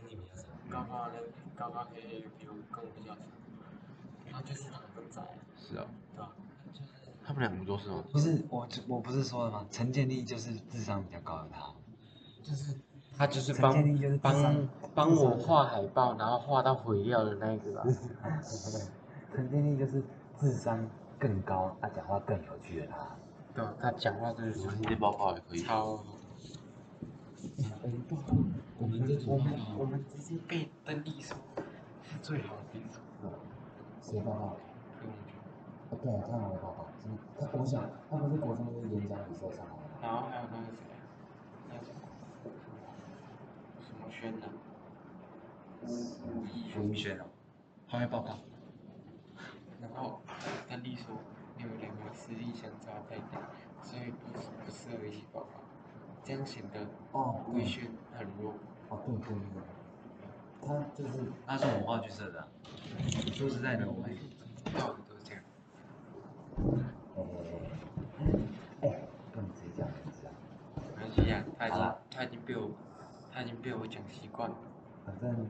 [SPEAKER 5] 跟你比较少。
[SPEAKER 3] 高高的高高黑黑的比我跟我比较少。他就是长得更窄，
[SPEAKER 1] 是啊，
[SPEAKER 3] 对吧？
[SPEAKER 1] 他们两个都是吗。
[SPEAKER 2] 不是我我不是说了吗？陈建立就是智商比较高的他，
[SPEAKER 3] 就是他就是
[SPEAKER 2] 陈
[SPEAKER 3] 帮
[SPEAKER 2] 建立就是智商
[SPEAKER 3] 帮帮我画海报，然后画到毁掉的那个吧。
[SPEAKER 2] 陈建立就是智商更高，他讲话更有趣的他。
[SPEAKER 3] 对啊，他讲话真的是
[SPEAKER 1] 我今天报告也可以。
[SPEAKER 3] 超好。我们不好，
[SPEAKER 5] 我们这
[SPEAKER 3] 我们我们直接被登地说是最好的兵组。
[SPEAKER 2] 谁报告？
[SPEAKER 3] 对
[SPEAKER 2] 啊，他拿了报告，真的。他我想，他不是国中就是演讲比赛上来的。
[SPEAKER 3] 然后还有那个谁，那个什么什么轩的，吴吴亦
[SPEAKER 2] 吴宇轩哦，他会报告。
[SPEAKER 3] 然后邓丽说你们两个实力相差太大，所以不不适合一起报告，这样显得
[SPEAKER 2] 哦，对，
[SPEAKER 3] 魏轩很弱。
[SPEAKER 2] 哦对对对，他就是他是我们话剧社的啊、说实在的，我们
[SPEAKER 3] 道理都是这样。
[SPEAKER 2] 哎，哎，不能直接讲名字啊，
[SPEAKER 3] 没关系啊，他已经他已经被我他已经被我讲习惯了。
[SPEAKER 2] 反正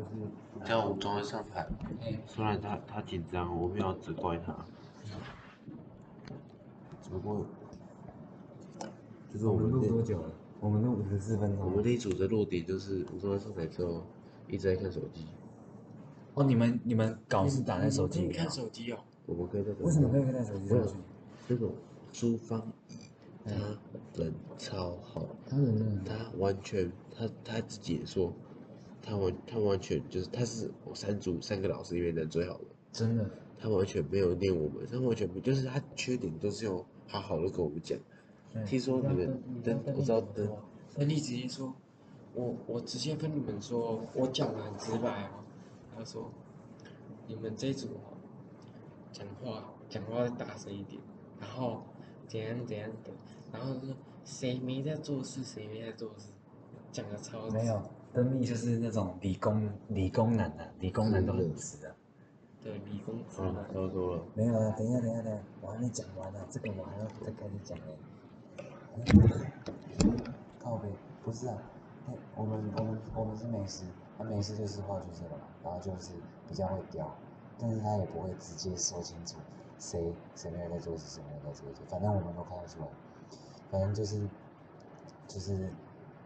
[SPEAKER 2] 就是
[SPEAKER 1] 这样我们终于上台，
[SPEAKER 3] 哎，
[SPEAKER 1] 虽然他他紧张，我没有责怪他，只不过就是我
[SPEAKER 2] 我们录多久了？我们录五十四分钟。
[SPEAKER 1] 我们那一组的弱点就是我昨天上台之后一直在看手机，
[SPEAKER 2] 哦，你们你们稿是打在手机里
[SPEAKER 3] 看？手机哦。
[SPEAKER 1] 我们可以在
[SPEAKER 2] 为什么可以在手机上去？
[SPEAKER 1] 这种书方椅他人超好，
[SPEAKER 2] 他人很
[SPEAKER 1] 他完全他他自己也说，他完他完全就是他是我三组三个老师里面人最好的，
[SPEAKER 2] 真的，
[SPEAKER 1] 他完全没有念我们，他完全没就是他缺点都是用好好的跟我们讲。听说你们灯我知道灯，
[SPEAKER 3] 等你直接说，我我直接跟你们说，我讲的很直白哦。他说，你们这组哦，讲话讲话再大声一点，然后怎样怎样的，然后说谁没在做事，谁没在做事，讲的超直。
[SPEAKER 2] 没有，登力就是那种理工理工男啊，理工男都很直啊。
[SPEAKER 3] 对理工直
[SPEAKER 1] 啊，
[SPEAKER 3] 男
[SPEAKER 1] 差不多了。
[SPEAKER 2] 没有啊，等一下，等一下，等一下，我还没讲完呢、这个我还要再开始讲呢、靠背，不是啊，那我们我们我们是美食，那美食就是话剧社的嘛，然后就是比较会雕，但是他也不会直接说清楚谁谁没有在做事，谁没有在做事，反正我们都看得出来，反正就是就是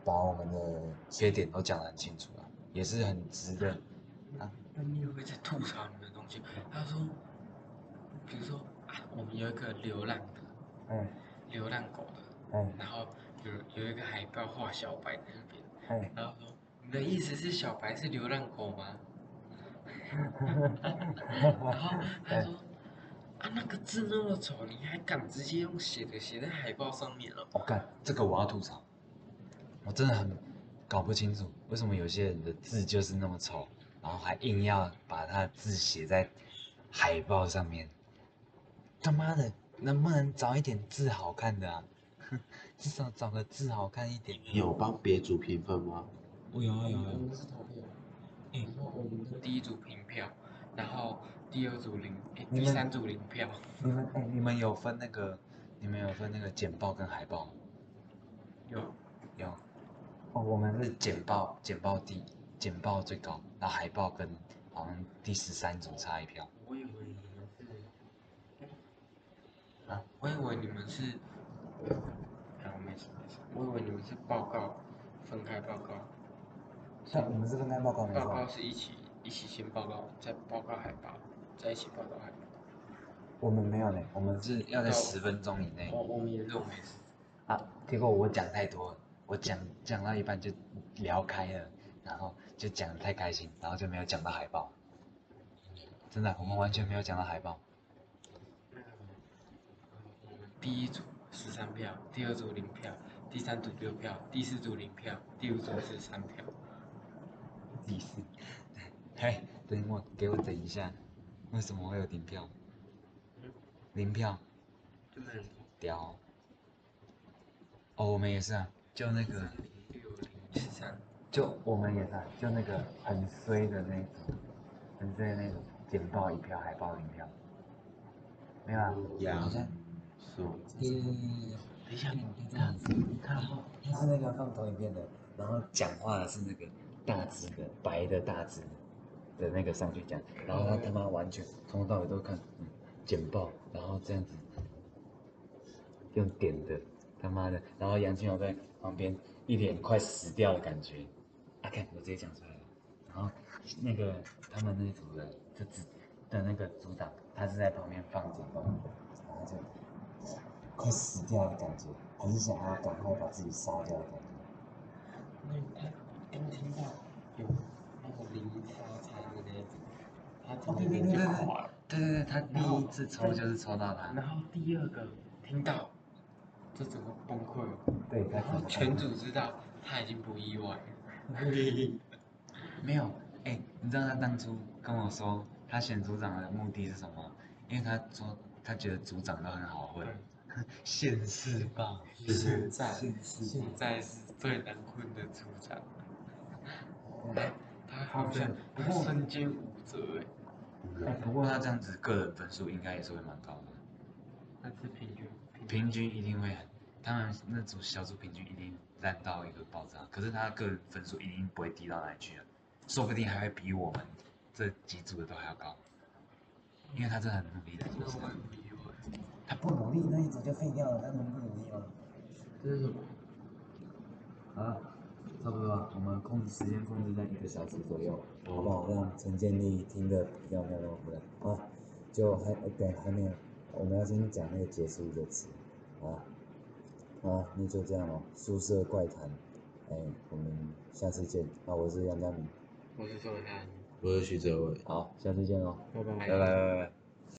[SPEAKER 2] 把我们的缺点都讲得很清楚啊，也是很直的，
[SPEAKER 3] 那你也会在吐槽你们的东西。他说，比如说啊，我们有一个流浪的
[SPEAKER 2] 嗯
[SPEAKER 3] 流浪狗的，
[SPEAKER 2] 嗯
[SPEAKER 3] 然后有有一个海报画小白在那边，
[SPEAKER 2] 嗯，
[SPEAKER 3] 然后说你的意思是小白是流浪狗吗？然后他说啊，那个字那么丑，你还敢直接用写的写在海报上面了？
[SPEAKER 2] 我干，这个我要吐槽，我真的很搞不清楚为什么有些人的字就是那么丑，然后还硬要把他的字写在海报上面。他妈的，能不能找一点字好看的啊？至少找个字好看一点。
[SPEAKER 1] 你有帮别组评分吗？
[SPEAKER 5] 我有啊有啊
[SPEAKER 3] 我，们是投票，然后我们的第一组平票，然后第二组零，哎，
[SPEAKER 2] 你们
[SPEAKER 3] 第三组零票。
[SPEAKER 2] 你们哎、你们有分那个，你们有分那个简报跟海报吗？
[SPEAKER 3] 有，
[SPEAKER 2] 有。哦，我们是简报，简报第简报最高，然后海报跟好像第十三组差一票。
[SPEAKER 3] 我以为你们是，
[SPEAKER 2] 啊，
[SPEAKER 3] 我以为你们是，啊，没事没事，我以为你们是报告，分开报告，
[SPEAKER 2] 但我们是分开报告没错
[SPEAKER 3] 报告。是一起一起先报告，再报告海报，再一起报告海报。
[SPEAKER 2] 我们没有呢，我们是要在十分钟以内
[SPEAKER 3] 我我们也是我们也是，
[SPEAKER 2] 啊。结果我讲太多了，我讲讲到一半就聊开了，然后就讲的太开心，然后就没有讲到海报。真的，我们完全没有讲到海报。
[SPEAKER 3] 第一组十三票，第二组零票，第三组六票，第四组零票，第五组是三票。
[SPEAKER 2] 第四，嘿，等我给我等一下，为什么会有零票？零票，
[SPEAKER 3] 就是
[SPEAKER 2] 屌哦。哦，我们也是啊，就那个，就我们也是啊，就那个很衰的那种，很衰的那种，简报一票，海报一票，没有啊？
[SPEAKER 1] 呀
[SPEAKER 2] 好像
[SPEAKER 1] 是
[SPEAKER 3] 等一下，
[SPEAKER 2] 你看，他是那个放投影片的，然后讲话的是那个大只的白的大只的那个上去讲，然后他他妈完全从头到尾都看嗯简报，然后这样子用点的，他妈的，然后杨清瑶在旁边一脸快死掉的感觉，啊看我直接讲出来了，然后那个他们那组的就只的那个组长，他是在旁边放简报，然后就。快死掉的感觉，很想要赶快把自己杀掉的感觉。
[SPEAKER 3] 那他刚听到有那个零叉叉的那种，他
[SPEAKER 2] 哦
[SPEAKER 3] 听那边就垮了。
[SPEAKER 2] 对对对，他第一次抽就是抽到他，
[SPEAKER 3] 然后第二个听到，就整个崩溃了。
[SPEAKER 2] 对，他
[SPEAKER 3] 然后全组知道他已经不意外了。
[SPEAKER 2] 没有，哎、你知道他当初跟我说他选组长的目的是什么？因为他说他觉得组长都很好混，现世报，
[SPEAKER 3] 现在
[SPEAKER 2] 现
[SPEAKER 3] 在是最难混的组长，他好像他身兼五责哎，
[SPEAKER 2] 哎、不过他这样子个人分数应该也是会蛮高的，
[SPEAKER 3] 但是平均
[SPEAKER 2] 平均一定会很，他们那组小组平均一定烂到一个爆炸，可是他个人分数一定不会低到哪里去啊，说不定还会比我们这几组的都还要高，因为他真的很努力的做事。
[SPEAKER 3] 我也不意外。
[SPEAKER 2] 他不努力，那一组就废掉了，他能不努力吗？
[SPEAKER 3] 这是什么？
[SPEAKER 2] 啊，差不多，我们控制时间控制在一个小时左右，好不好？让陈建立听得比较没有那么无聊啊。就还呃对还没有，我们要先讲那个结束的词啊。啊，那就这样哦，宿舍怪谈，哎，我们下次见。啊，我是杨佳明，
[SPEAKER 3] 我是周汉，
[SPEAKER 1] 我是徐哲伟。
[SPEAKER 2] 好，下次见哦，
[SPEAKER 3] 拜拜
[SPEAKER 2] 拜拜拜拜。